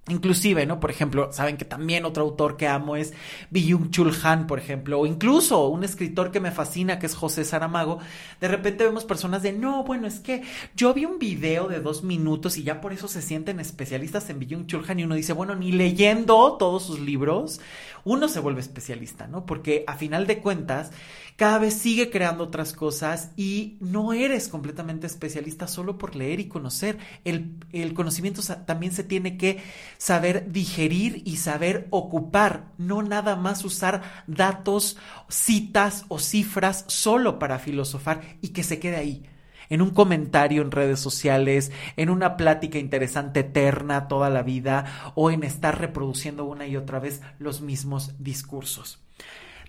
Inclusive, ¿no? Por ejemplo, saben que también otro autor que amo es Byung Chul Han, por ejemplo, o incluso un escritor que me fascina, que es José Saramago. De repente vemos personas de, no, bueno, es que yo vi un video de dos minutos y ya por eso se sienten especialistas en Byung Chul Han y uno dice, bueno, ni leyendo todos sus libros, uno se vuelve especialista, ¿no? Porque a final de cuentas, cada vez sigue creando otras cosas y no eres completamente especialista solo por leer y conocer. El, el conocimiento también se tiene que saber digerir y saber ocupar, no nada más usar datos, citas o cifras solo para filosofar y que se quede ahí en un comentario en redes sociales, en una plática interesante eterna toda la vida o en estar reproduciendo una y otra vez los mismos discursos.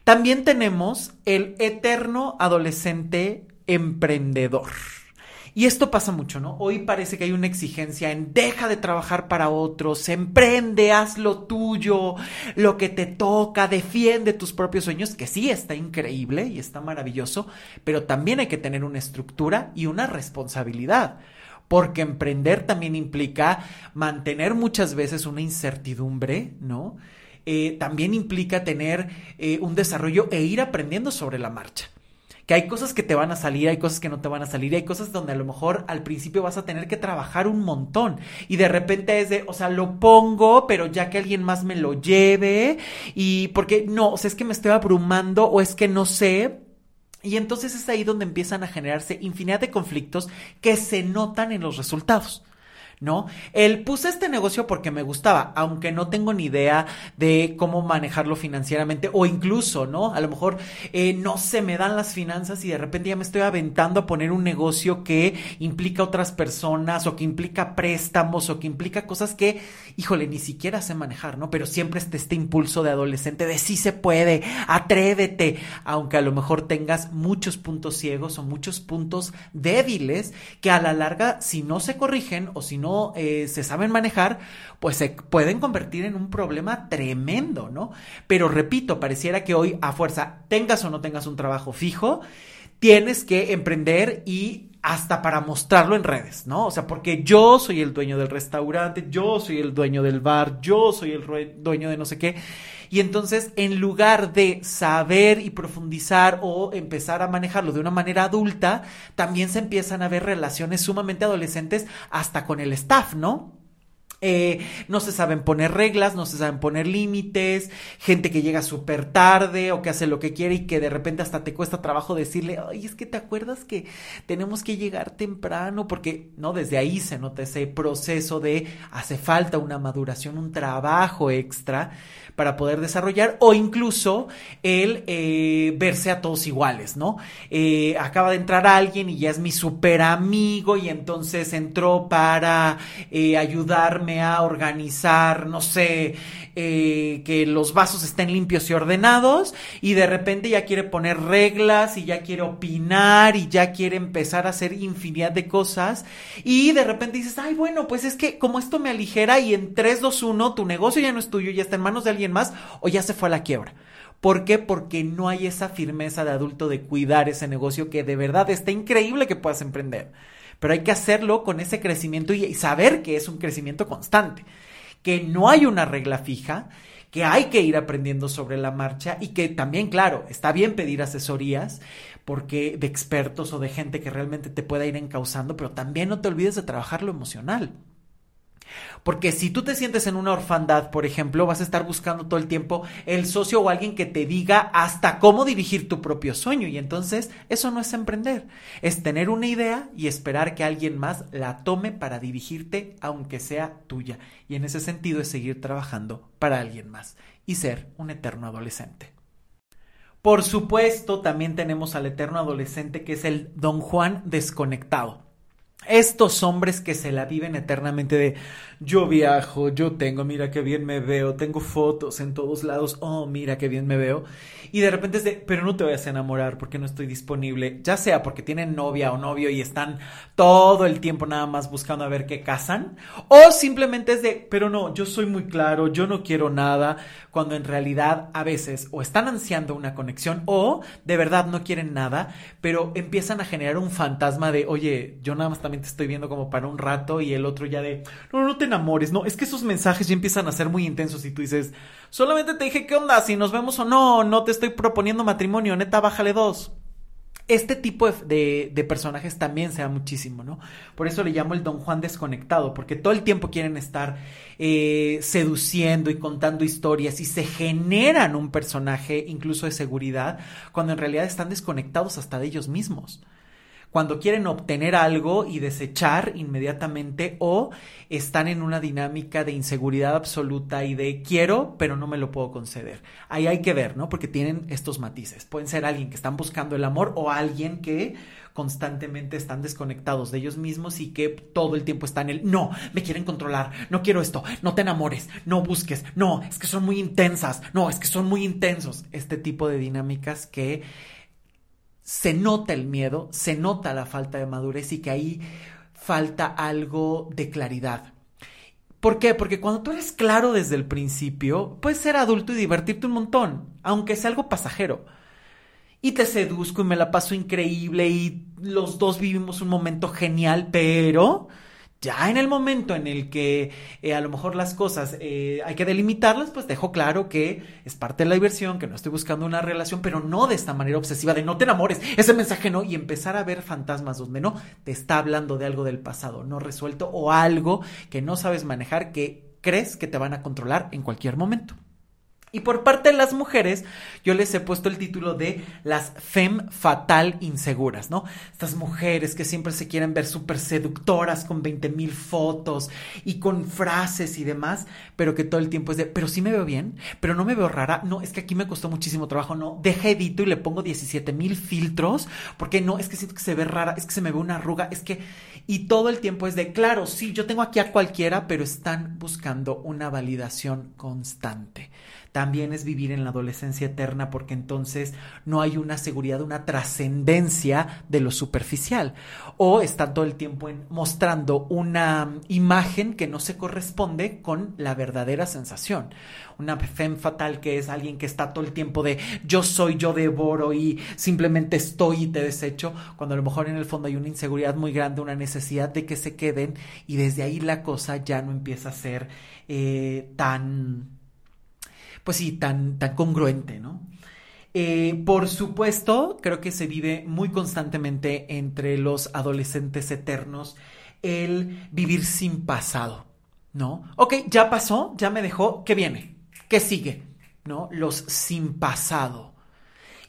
También tenemos el eterno adolescente emprendedor. Y esto pasa mucho, ¿no? Hoy parece que hay una exigencia en deja de trabajar para otros, emprende, haz lo tuyo, lo que te toca, defiende tus propios sueños, que sí está increíble y está maravilloso, pero también hay que tener una estructura y una responsabilidad porque emprender también implica mantener muchas veces una incertidumbre, ¿no? Eh, también implica tener eh, un desarrollo e ir aprendiendo sobre la marcha. Que hay cosas que te van a salir, hay cosas que no te van a salir, hay cosas donde a lo mejor al principio vas a tener que trabajar un montón. Y de repente es de, o sea, lo pongo, pero ya que alguien más me lo lleve, y porque no, o sea, es que me estoy abrumando o es que no sé, y entonces es ahí donde empiezan a generarse infinidad de conflictos que se notan en los resultados. ¿No? El puse este negocio porque me gustaba, aunque no tengo ni idea de cómo manejarlo financieramente o incluso, ¿no? A lo mejor eh, no se me dan las finanzas y de repente ya me estoy aventando a poner un negocio que implica otras personas o que implica préstamos o que implica cosas que, híjole, ni siquiera sé manejar, ¿no? Pero siempre está este impulso de adolescente de sí se puede, atrévete, aunque a lo mejor tengas muchos puntos ciegos o muchos puntos débiles que a la larga, si no se corrigen o si no eh, se saben manejar, pues se pueden convertir en un problema tremendo, ¿no? Pero repito, pareciera que hoy a fuerza, tengas o no tengas un trabajo fijo, tienes que emprender y hasta para mostrarlo en redes, ¿no? O sea, porque yo soy el dueño del restaurante, yo soy el dueño del bar, yo soy el dueño de no sé qué. Y entonces, en lugar de saber y profundizar o empezar a manejarlo de una manera adulta, también se empiezan a ver relaciones sumamente adolescentes hasta con el staff, ¿no? Eh, no se saben poner reglas, no se saben poner límites, gente que llega súper tarde o que hace lo que quiere y que de repente hasta te cuesta trabajo decirle, ay, es que te acuerdas que tenemos que llegar temprano, porque no, desde ahí se nota ese proceso de hace falta una maduración, un trabajo extra para poder desarrollar o incluso el eh, verse a todos iguales, ¿no? Eh, acaba de entrar alguien y ya es mi super amigo y entonces entró para ayudarme a organizar, no sé, eh, que los vasos estén limpios y ordenados y de repente ya quiere poner reglas y ya quiere opinar y ya quiere empezar a hacer infinidad de cosas y de repente dices, ay, bueno, pues es que como esto me aligera y en 3, 2, 1 tu negocio ya no es tuyo, ya está en manos de alguien más o ya se fue a la quiebra. ¿Por qué? Porque no hay esa firmeza de adulto de cuidar ese negocio que de verdad está increíble que puedas emprender pero hay que hacerlo con ese crecimiento y saber que es un crecimiento constante, que no hay una regla fija, que hay que ir aprendiendo sobre la marcha y que también, claro, está bien pedir asesorías porque de expertos o de gente que realmente te pueda ir encauzando, pero también no te olvides de trabajar lo emocional. Porque si tú te sientes en una orfandad, por ejemplo, vas a estar buscando todo el tiempo el socio o alguien que te diga hasta cómo dirigir tu propio sueño. Y entonces eso no es emprender, es tener una idea y esperar que alguien más la tome para dirigirte, aunque sea tuya. Y en ese sentido es seguir trabajando para alguien más y ser un eterno adolescente. Por supuesto, también tenemos al eterno adolescente que es el don Juan desconectado. Estos hombres que se la viven eternamente de yo viajo, yo tengo, mira qué bien me veo, tengo fotos en todos lados, oh, mira qué bien me veo. Y de repente es de, pero no te vayas a enamorar porque no estoy disponible, ya sea porque tienen novia o novio y están todo el tiempo nada más buscando a ver qué casan, o simplemente es de, pero no, yo soy muy claro, yo no quiero nada, cuando en realidad a veces o están ansiando una conexión o de verdad no quieren nada, pero empiezan a generar un fantasma de, oye, yo nada más también te estoy viendo como para un rato y el otro ya de, no, no te enamores, no, es que esos mensajes ya empiezan a ser muy intensos y tú dices, solamente te dije qué onda, si nos vemos o no, no te estoy proponiendo matrimonio, neta, bájale dos. Este tipo de, de, personajes también se da muchísimo, ¿no? Por eso le llamo el Don Juan desconectado, porque todo el tiempo quieren estar eh, seduciendo y contando historias y se generan un personaje incluso de seguridad, cuando en realidad están desconectados hasta de ellos mismos cuando quieren obtener algo y desechar inmediatamente o están en una dinámica de inseguridad absoluta y de quiero, pero no me lo puedo conceder. Ahí hay que ver, ¿no? Porque tienen estos matices. Pueden ser alguien que están buscando el amor o alguien que constantemente están desconectados de ellos mismos y que todo el tiempo están en el no, me quieren controlar, no quiero esto, no te enamores, no busques, no, es que son muy intensas, no, es que son muy intensos. Este tipo de dinámicas que se nota el miedo, se nota la falta de madurez y que ahí falta algo de claridad. ¿Por qué? Porque cuando tú eres claro desde el principio, puedes ser adulto y divertirte un montón, aunque sea algo pasajero. Y te seduzco y me la paso increíble y los dos vivimos un momento genial, pero ya en el momento en el que eh, a lo mejor las cosas eh, hay que delimitarlas, pues dejo claro que es parte de la diversión, que no estoy buscando una relación, pero no de esta manera obsesiva de no te enamores, ese mensaje no, y empezar a ver fantasmas donde no te está hablando de algo del pasado no resuelto o algo que no sabes manejar que crees que te van a controlar en cualquier momento. Y por parte de las mujeres, yo les he puesto el título de las fem fatal inseguras, ¿no? Estas mujeres que siempre se quieren ver súper seductoras con 20 mil fotos y con frases y demás, pero que todo el tiempo es de, pero sí me veo bien, pero no me veo rara, no, es que aquí me costó muchísimo trabajo, no, deja edito y le pongo 17 mil filtros, porque no, es que siento que se ve rara, es que se me ve una arruga, es que, y todo el tiempo es de, claro, sí, yo tengo aquí a cualquiera, pero están buscando una validación constante también es vivir en la adolescencia eterna porque entonces no hay una seguridad, una trascendencia de lo superficial. O están todo el tiempo mostrando una imagen que no se corresponde con la verdadera sensación. Una femme fatal que es alguien que está todo el tiempo de yo soy, yo devoro y simplemente estoy y te desecho, cuando a lo mejor en el fondo hay una inseguridad muy grande, una necesidad de que se queden y desde ahí la cosa ya no empieza a ser eh, tan pues sí, tan, tan congruente, ¿no? Eh, por supuesto, creo que se vive muy constantemente entre los adolescentes eternos el vivir sin pasado. ¿no? Ok, ya pasó, ya me dejó, ¿qué viene? ¿Qué sigue? ¿No? Los sin pasado.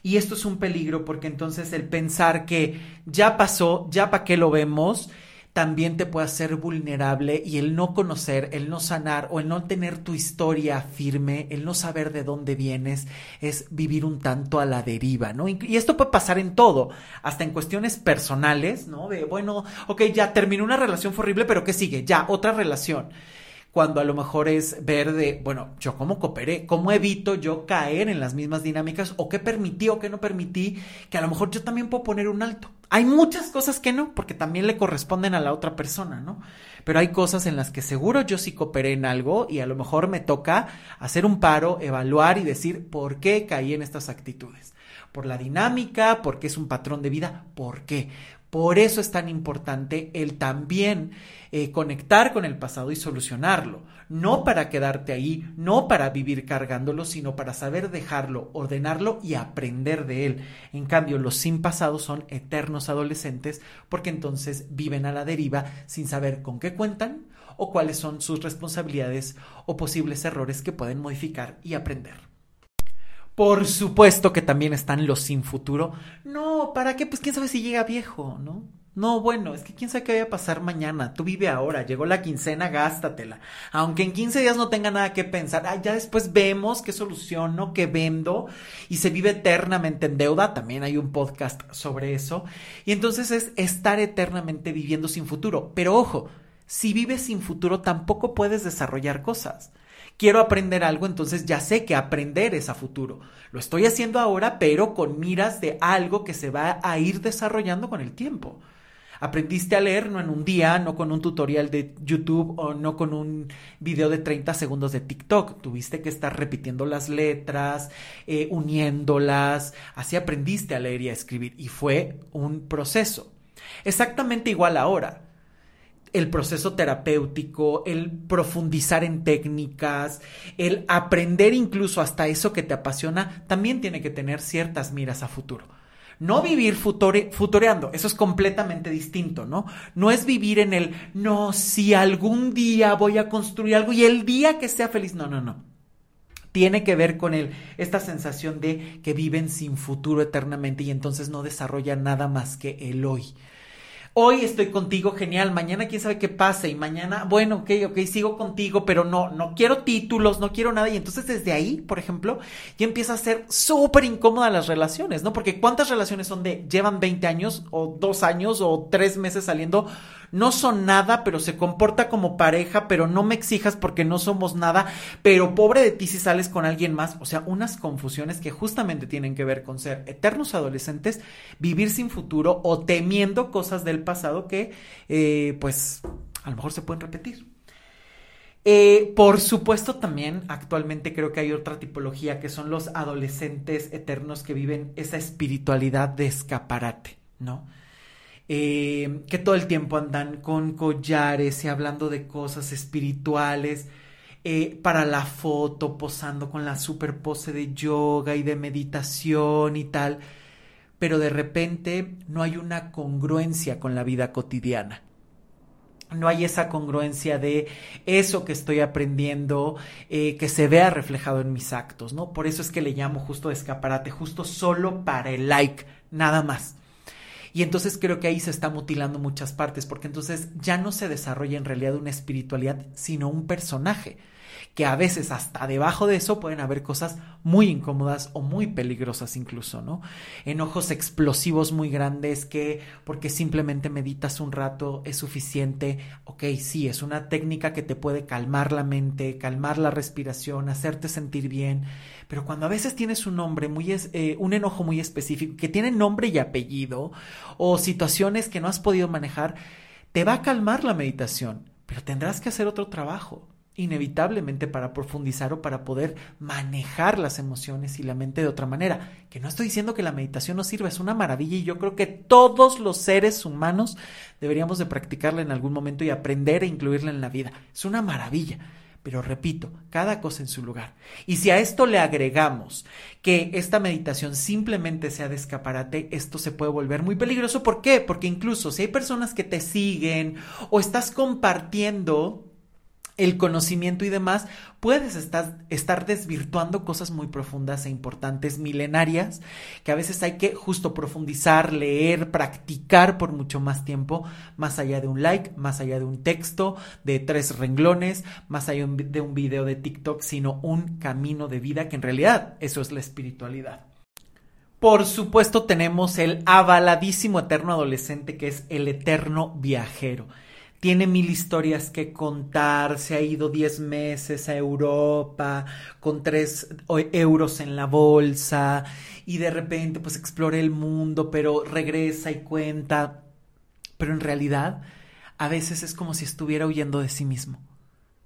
Y esto es un peligro porque entonces el pensar que ya pasó, ya para qué lo vemos, también te puede hacer vulnerable y el no conocer, el no sanar o el no tener tu historia firme, el no saber de dónde vienes, es vivir un tanto a la deriva, ¿no? Y esto puede pasar en todo, hasta en cuestiones personales, ¿no? De, bueno, ok, ya terminó una relación horrible, pero ¿qué sigue? Ya, otra relación cuando a lo mejor es ver de, bueno, yo cómo cooperé, cómo evito yo caer en las mismas dinámicas o qué permití o qué no permití, que a lo mejor yo también puedo poner un alto. Hay muchas cosas que no, porque también le corresponden a la otra persona, ¿no? Pero hay cosas en las que seguro yo sí cooperé en algo y a lo mejor me toca hacer un paro, evaluar y decir por qué caí en estas actitudes. Por la dinámica, porque es un patrón de vida, ¿por qué? Por eso es tan importante el también eh, conectar con el pasado y solucionarlo. No para quedarte ahí, no para vivir cargándolo, sino para saber dejarlo, ordenarlo y aprender de él. En cambio, los sin pasado son eternos adolescentes porque entonces viven a la deriva sin saber con qué cuentan o cuáles son sus responsabilidades o posibles errores que pueden modificar y aprender. Por supuesto que también están los sin futuro. No, ¿para qué? Pues quién sabe si llega viejo, ¿no? No, bueno, es que quién sabe qué vaya a pasar mañana. Tú vive ahora, llegó la quincena, gástatela. Aunque en 15 días no tenga nada que pensar, ya después vemos qué soluciono, qué vendo y se vive eternamente en deuda. También hay un podcast sobre eso. Y entonces es estar eternamente viviendo sin futuro. Pero ojo, si vives sin futuro tampoco puedes desarrollar cosas quiero aprender algo, entonces ya sé que aprender es a futuro. Lo estoy haciendo ahora, pero con miras de algo que se va a ir desarrollando con el tiempo. Aprendiste a leer no en un día, no con un tutorial de YouTube o no con un video de 30 segundos de TikTok. Tuviste que estar repitiendo las letras, eh, uniéndolas. Así aprendiste a leer y a escribir y fue un proceso. Exactamente igual ahora el proceso terapéutico, el profundizar en técnicas, el aprender incluso hasta eso que te apasiona, también tiene que tener ciertas miras a futuro. No vivir futureando, eso es completamente distinto, ¿no? No es vivir en el, no, si algún día voy a construir algo y el día que sea feliz, no, no, no. Tiene que ver con el, esta sensación de que viven sin futuro eternamente y entonces no desarrollan nada más que el hoy. Hoy estoy contigo, genial. Mañana quién sabe qué pase. Y mañana, bueno, ok, ok, sigo contigo, pero no, no quiero títulos, no quiero nada. Y entonces desde ahí, por ejemplo, ya empieza a ser súper incómoda las relaciones, ¿no? Porque ¿cuántas relaciones son de llevan 20 años o dos años o tres meses saliendo? No son nada, pero se comporta como pareja, pero no me exijas porque no somos nada, pero pobre de ti si sales con alguien más. O sea, unas confusiones que justamente tienen que ver con ser eternos adolescentes, vivir sin futuro o temiendo cosas del pasado que, eh, pues, a lo mejor se pueden repetir. Eh, por supuesto, también actualmente creo que hay otra tipología que son los adolescentes eternos que viven esa espiritualidad de escaparate, ¿no? Eh, que todo el tiempo andan con collares y hablando de cosas espirituales, eh, para la foto, posando con la super pose de yoga y de meditación y tal, pero de repente no hay una congruencia con la vida cotidiana. No hay esa congruencia de eso que estoy aprendiendo, eh, que se vea reflejado en mis actos, ¿no? Por eso es que le llamo justo escaparate, justo solo para el like, nada más. Y entonces creo que ahí se está mutilando muchas partes, porque entonces ya no se desarrolla en realidad una espiritualidad, sino un personaje que a veces hasta debajo de eso pueden haber cosas muy incómodas o muy peligrosas incluso, ¿no? Enojos explosivos muy grandes que porque simplemente meditas un rato es suficiente, ok, sí, es una técnica que te puede calmar la mente, calmar la respiración, hacerte sentir bien, pero cuando a veces tienes un nombre muy, eh, un enojo muy específico, que tiene nombre y apellido, o situaciones que no has podido manejar, te va a calmar la meditación, pero tendrás que hacer otro trabajo inevitablemente para profundizar o para poder manejar las emociones y la mente de otra manera. Que no estoy diciendo que la meditación no sirva, es una maravilla y yo creo que todos los seres humanos deberíamos de practicarla en algún momento y aprender e incluirla en la vida. Es una maravilla. Pero repito, cada cosa en su lugar. Y si a esto le agregamos que esta meditación simplemente sea de escaparate, esto se puede volver muy peligroso. ¿Por qué? Porque incluso si hay personas que te siguen o estás compartiendo el conocimiento y demás, puedes estar, desvirtuando cosas muy profundas e importantes, milenarias, que a veces hay que justo profundizar, leer, practicar por mucho más tiempo, más allá de un like, más allá de un texto de tres renglones, más allá de un video de TikTok, sino un camino de vida que en realidad eso es la espiritualidad. Por supuesto tenemos el avaladísimo eterno adolescente que es el eterno viajero tiene mil historias que contar, se ha ido diez meses a Europa con tres euros en la bolsa y de repente pues explora el mundo, pero regresa y cuenta. Pero en realidad a veces es como si estuviera huyendo de sí mismo.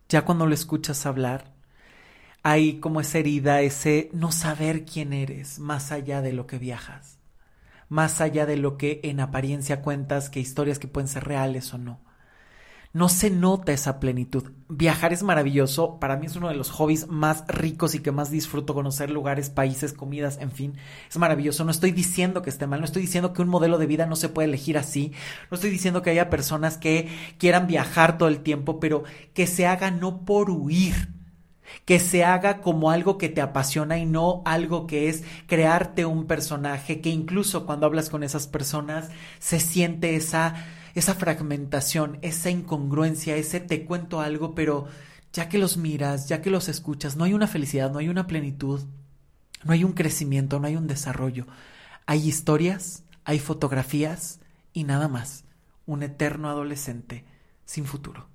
Ya cuando lo escuchas hablar, hay como esa herida, ese no saber quién eres más allá de lo que viajas, más allá de lo que en apariencia cuentas, que historias que pueden ser reales o no no se nota esa plenitud. Viajar es maravilloso, para mí es uno de los hobbies más ricos y que más disfruto conocer lugares, países, comidas, en fin, es maravilloso. No estoy diciendo que esté mal, no estoy diciendo que un modelo de vida no se puede elegir así, no estoy diciendo que haya personas que quieran viajar todo el tiempo, pero que se haga no por huir, que se haga como algo que te apasiona y no algo que es crearte un personaje que incluso cuando hablas con esas personas se siente esa esa fragmentación, esa incongruencia, ese te cuento algo, pero ya que los miras, ya que los escuchas, no hay una felicidad, no hay una plenitud, no hay un crecimiento, no hay un desarrollo. Hay historias, hay fotografías y nada más. Un eterno adolescente sin futuro.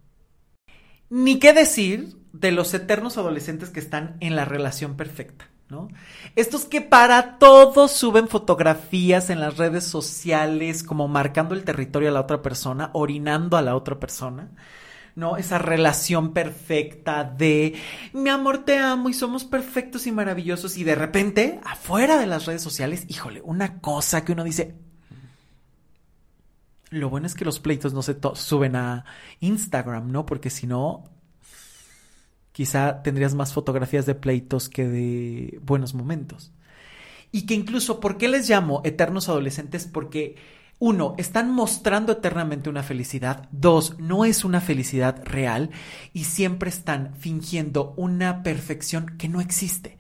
Ni qué decir de los eternos adolescentes que están en la relación perfecta. ¿No? Estos que para todos suben fotografías en las redes sociales, como marcando el territorio a la otra persona, orinando a la otra persona. ¿no? Esa relación perfecta de mi amor, te amo y somos perfectos y maravillosos y de repente, afuera de las redes sociales, híjole, una cosa que uno dice, lo bueno es que los pleitos no se suben a Instagram, ¿no? Porque si no, quizá tendrías más fotografías de pleitos que de buenos momentos. Y que incluso, ¿por qué les llamo eternos adolescentes? Porque, uno, están mostrando eternamente una felicidad. Dos, no es una felicidad real. Y siempre están fingiendo una perfección que no existe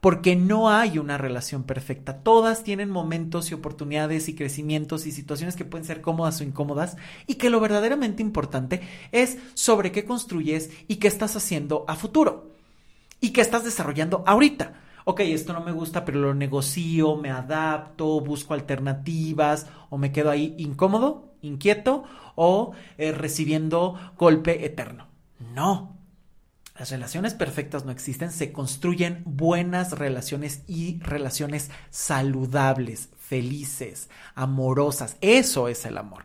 porque no hay una relación perfecta. Todas tienen momentos y oportunidades y crecimientos y situaciones que pueden ser cómodas o incómodas y que lo verdaderamente importante es sobre qué construyes y qué estás haciendo a futuro y qué estás desarrollando ahorita. Ok, esto no me gusta, pero lo negocio, me adapto, busco alternativas o me quedo ahí incómodo, inquieto o eh, recibiendo golpe eterno. No, las relaciones perfectas no existen, se construyen buenas relaciones y relaciones saludables, felices, amorosas. Eso es el amor.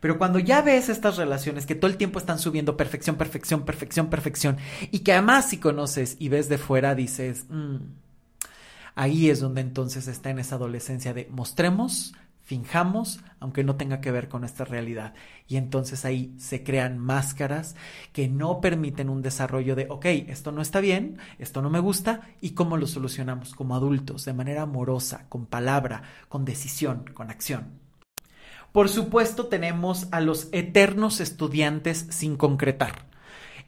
Pero cuando ya ves estas relaciones que todo el tiempo están subiendo perfección, perfección, perfección, perfección, y que además si conoces y ves de fuera, dices, mm", ahí es donde entonces está en esa adolescencia de mostremos finjamos, aunque no tenga que ver con nuestra realidad. Y entonces ahí se crean máscaras que no permiten un desarrollo de, ok, esto no está bien, esto no me gusta, y cómo lo solucionamos como adultos, de manera amorosa, con palabra, con decisión, con acción. Por supuesto tenemos a los eternos estudiantes sin concretar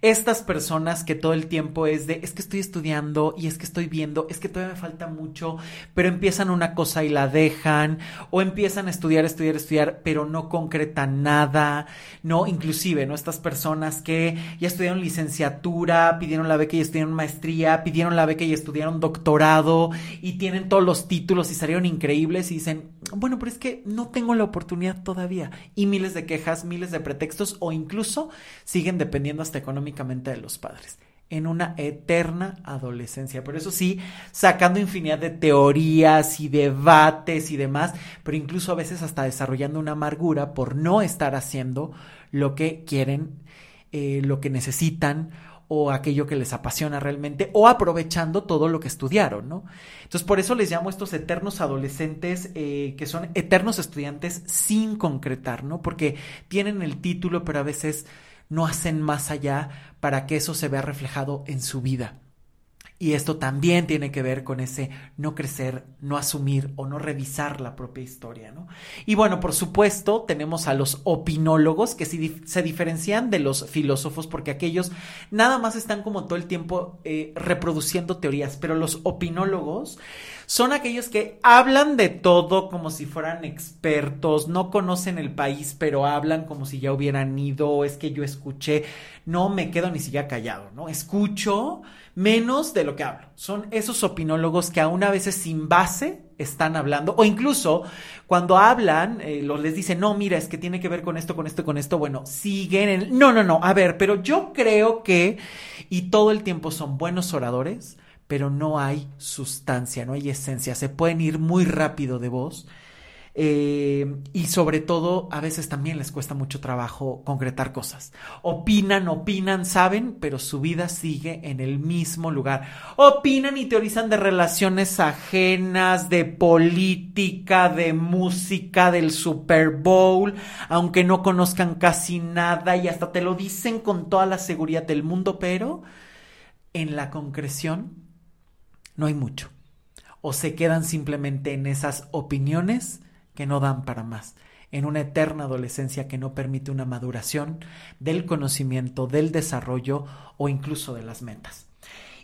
estas personas que todo el tiempo es de, es que estoy estudiando y es que estoy viendo, es que todavía me falta mucho, pero empiezan una cosa y la dejan, o empiezan a estudiar, estudiar, estudiar, pero no concretan nada, no, inclusive, ¿no? Estas personas que ya estudiaron licenciatura, pidieron la beca y estudiaron maestría, pidieron la beca y estudiaron doctorado, y tienen todos los títulos y salieron increíbles y dicen, bueno, pero es que no tengo la oportunidad todavía, y miles de quejas, miles de pretextos, o incluso siguen dependiendo hasta económicamente de los padres en una eterna adolescencia. Por eso sí, sacando infinidad de teorías y debates y demás, pero incluso a veces hasta desarrollando una amargura por no estar haciendo lo que quieren, eh, lo que necesitan o aquello que les apasiona realmente, o aprovechando todo lo que estudiaron, ¿no? Entonces, por eso les llamo estos eternos adolescentes, eh, que son eternos estudiantes sin concretar, ¿no? Porque tienen el título, pero a veces no hacen más allá para que eso se vea reflejado en su vida. Y esto también tiene que ver con ese no crecer, no asumir o no revisar la propia historia, ¿no? Y bueno, por supuesto, tenemos a los opinólogos que se diferencian de los filósofos porque aquellos nada más están como todo el tiempo eh, reproduciendo teorías, pero los opinólogos son aquellos que hablan de todo como si fueran expertos, no conocen el país, pero hablan como si ya hubieran ido, es que yo escuché, no me quedo ni siquiera callado, ¿no? Escucho menos de lo que hablo. Son esos opinólogos que aún a veces sin base están hablando, o incluso cuando hablan, eh, les dicen, no, mira, es que tiene que ver con esto, con esto, con esto, bueno, siguen en, no, no, no, a ver, pero yo creo que, y todo el tiempo son buenos oradores, pero no hay sustancia, no hay esencia, se pueden ir muy rápido de voz eh, y sobre todo a veces también les cuesta mucho trabajo concretar cosas. Opinan, opinan, saben, pero su vida sigue en el mismo lugar. Opinan y teorizan de relaciones ajenas, de política, de música, del Super Bowl, aunque no conozcan casi nada y hasta te lo dicen con toda la seguridad del mundo, pero en la concreción no hay mucho. O se quedan simplemente en esas opiniones que no dan para más, en una eterna adolescencia que no permite una maduración del conocimiento, del desarrollo o incluso de las metas.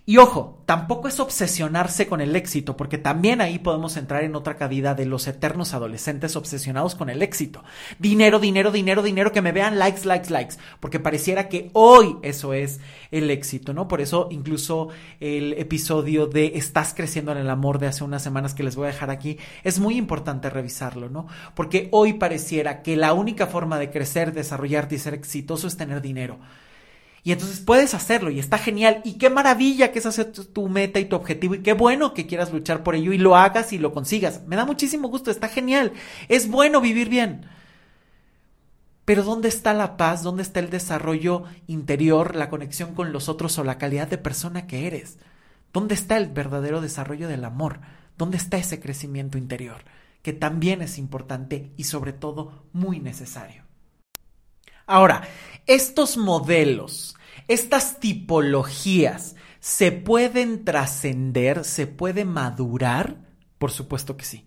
Y ojo, tampoco es obsesionarse con el éxito, porque también ahí podemos entrar en otra cabida de los eternos adolescentes obsesionados con el éxito. Dinero, dinero, dinero, dinero, que me vean likes, likes, likes, porque pareciera que hoy eso es el éxito, ¿no? Por eso incluso el episodio de Estás creciendo en el amor de hace unas semanas que les voy a dejar aquí, es muy importante revisarlo, ¿no? Porque hoy pareciera que la única forma de crecer, desarrollarte y ser exitoso es tener dinero. Y entonces puedes hacerlo y está genial. Y qué maravilla que esa sea tu meta y tu objetivo. Y qué bueno que quieras luchar por ello y lo hagas y lo consigas. Me da muchísimo gusto, está genial. Es bueno vivir bien. Pero ¿dónde está la paz? ¿Dónde está el desarrollo interior, la conexión con los otros o la calidad de persona que eres? ¿Dónde está el verdadero desarrollo del amor? ¿Dónde está ese crecimiento interior? Que también es importante y sobre todo muy necesario. Ahora, estos modelos estas tipologías se pueden trascender, se puede madurar, por supuesto que sí,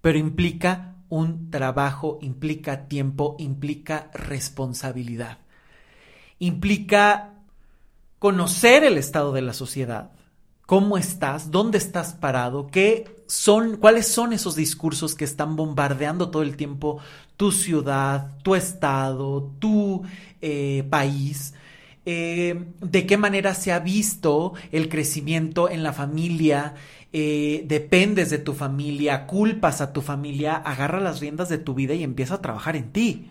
pero implica un trabajo, implica tiempo, implica responsabilidad, implica conocer el estado de la sociedad, cómo estás, dónde estás parado, qué son, cuáles son esos discursos que están bombardeando todo el tiempo tu ciudad, tu estado, tu eh, país eh, de qué manera se ha visto el crecimiento en la familia, eh, dependes de tu familia, culpas a tu familia, agarra las riendas de tu vida y empieza a trabajar en ti.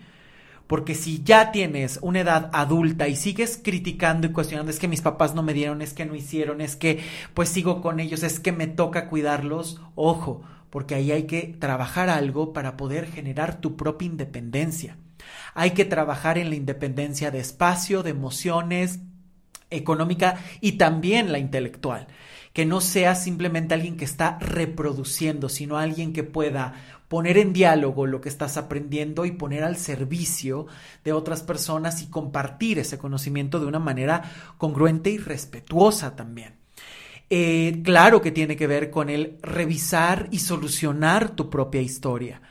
Porque si ya tienes una edad adulta y sigues criticando y cuestionando, es que mis papás no me dieron, es que no hicieron, es que pues sigo con ellos, es que me toca cuidarlos, ojo, porque ahí hay que trabajar algo para poder generar tu propia independencia. Hay que trabajar en la independencia de espacio, de emociones, económica y también la intelectual. Que no sea simplemente alguien que está reproduciendo, sino alguien que pueda poner en diálogo lo que estás aprendiendo y poner al servicio de otras personas y compartir ese conocimiento de una manera congruente y respetuosa también. Eh, claro que tiene que ver con el revisar y solucionar tu propia historia.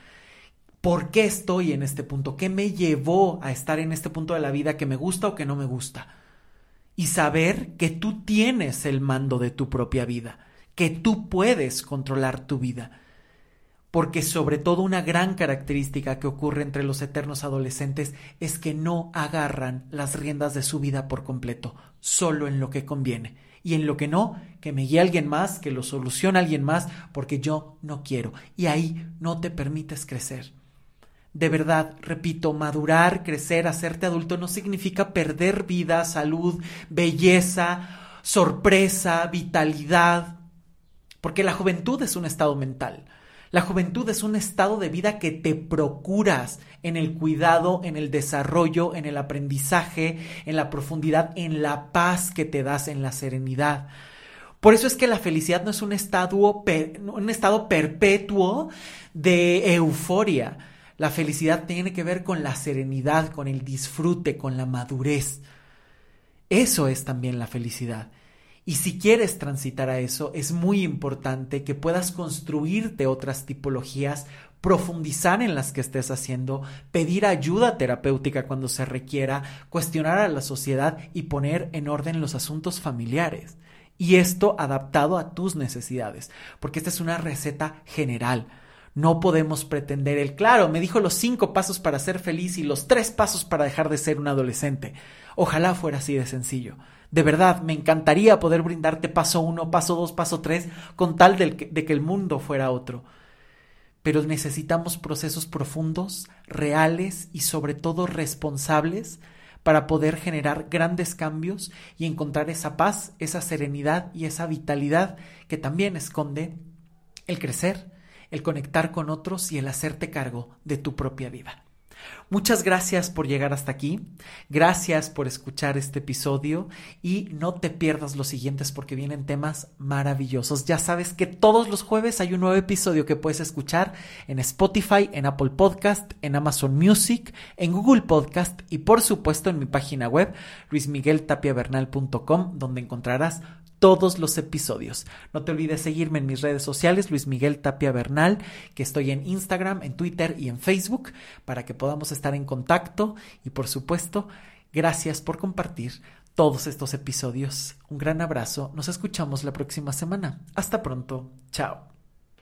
¿Por qué estoy en este punto? ¿Qué me llevó a estar en este punto de la vida que me gusta o que no me gusta? Y saber que tú tienes el mando de tu propia vida, que tú puedes controlar tu vida. Porque sobre todo una gran característica que ocurre entre los eternos adolescentes es que no agarran las riendas de su vida por completo, solo en lo que conviene. Y en lo que no, que me guíe alguien más, que lo solucione alguien más, porque yo no quiero. Y ahí no te permites crecer. De verdad, repito, madurar, crecer, hacerte adulto no significa perder vida, salud, belleza, sorpresa, vitalidad, porque la juventud es un estado mental. La juventud es un estado de vida que te procuras en el cuidado, en el desarrollo, en el aprendizaje, en la profundidad, en la paz que te das, en la serenidad. Por eso es que la felicidad no es un estado, un estado perpetuo de euforia. La felicidad tiene que ver con la serenidad, con el disfrute, con la madurez. Eso es también la felicidad. Y si quieres transitar a eso, es muy importante que puedas construirte otras tipologías, profundizar en las que estés haciendo, pedir ayuda terapéutica cuando se requiera, cuestionar a la sociedad y poner en orden los asuntos familiares. Y esto adaptado a tus necesidades, porque esta es una receta general. No podemos pretender el claro, me dijo los cinco pasos para ser feliz y los tres pasos para dejar de ser un adolescente. Ojalá fuera así de sencillo. De verdad, me encantaría poder brindarte paso uno, paso dos, paso tres, con tal de que el mundo fuera otro pero necesitamos procesos profundos, reales y sobre todo responsables para poder generar grandes cambios y encontrar esa paz, esa serenidad y esa vitalidad que también esconde el crecer, el conectar con otros y el hacerte cargo de tu propia vida. Muchas gracias por llegar hasta aquí, gracias por escuchar este episodio y no te pierdas los siguientes porque vienen temas maravillosos. Ya sabes que todos los jueves hay un nuevo episodio que puedes escuchar en Spotify, en Apple Podcast, en Amazon Music, en Google Podcast y por supuesto en mi página web luismigueltapiavernal.com donde encontrarás todos los episodios. No te olvides seguirme en mis redes sociales, Luis Miguel Tapia Bernal, que estoy en Instagram, en Twitter y en Facebook, para que podamos estar en contacto. Y por supuesto, gracias por compartir todos estos episodios. Un gran abrazo, nos escuchamos la próxima semana. Hasta pronto, chao.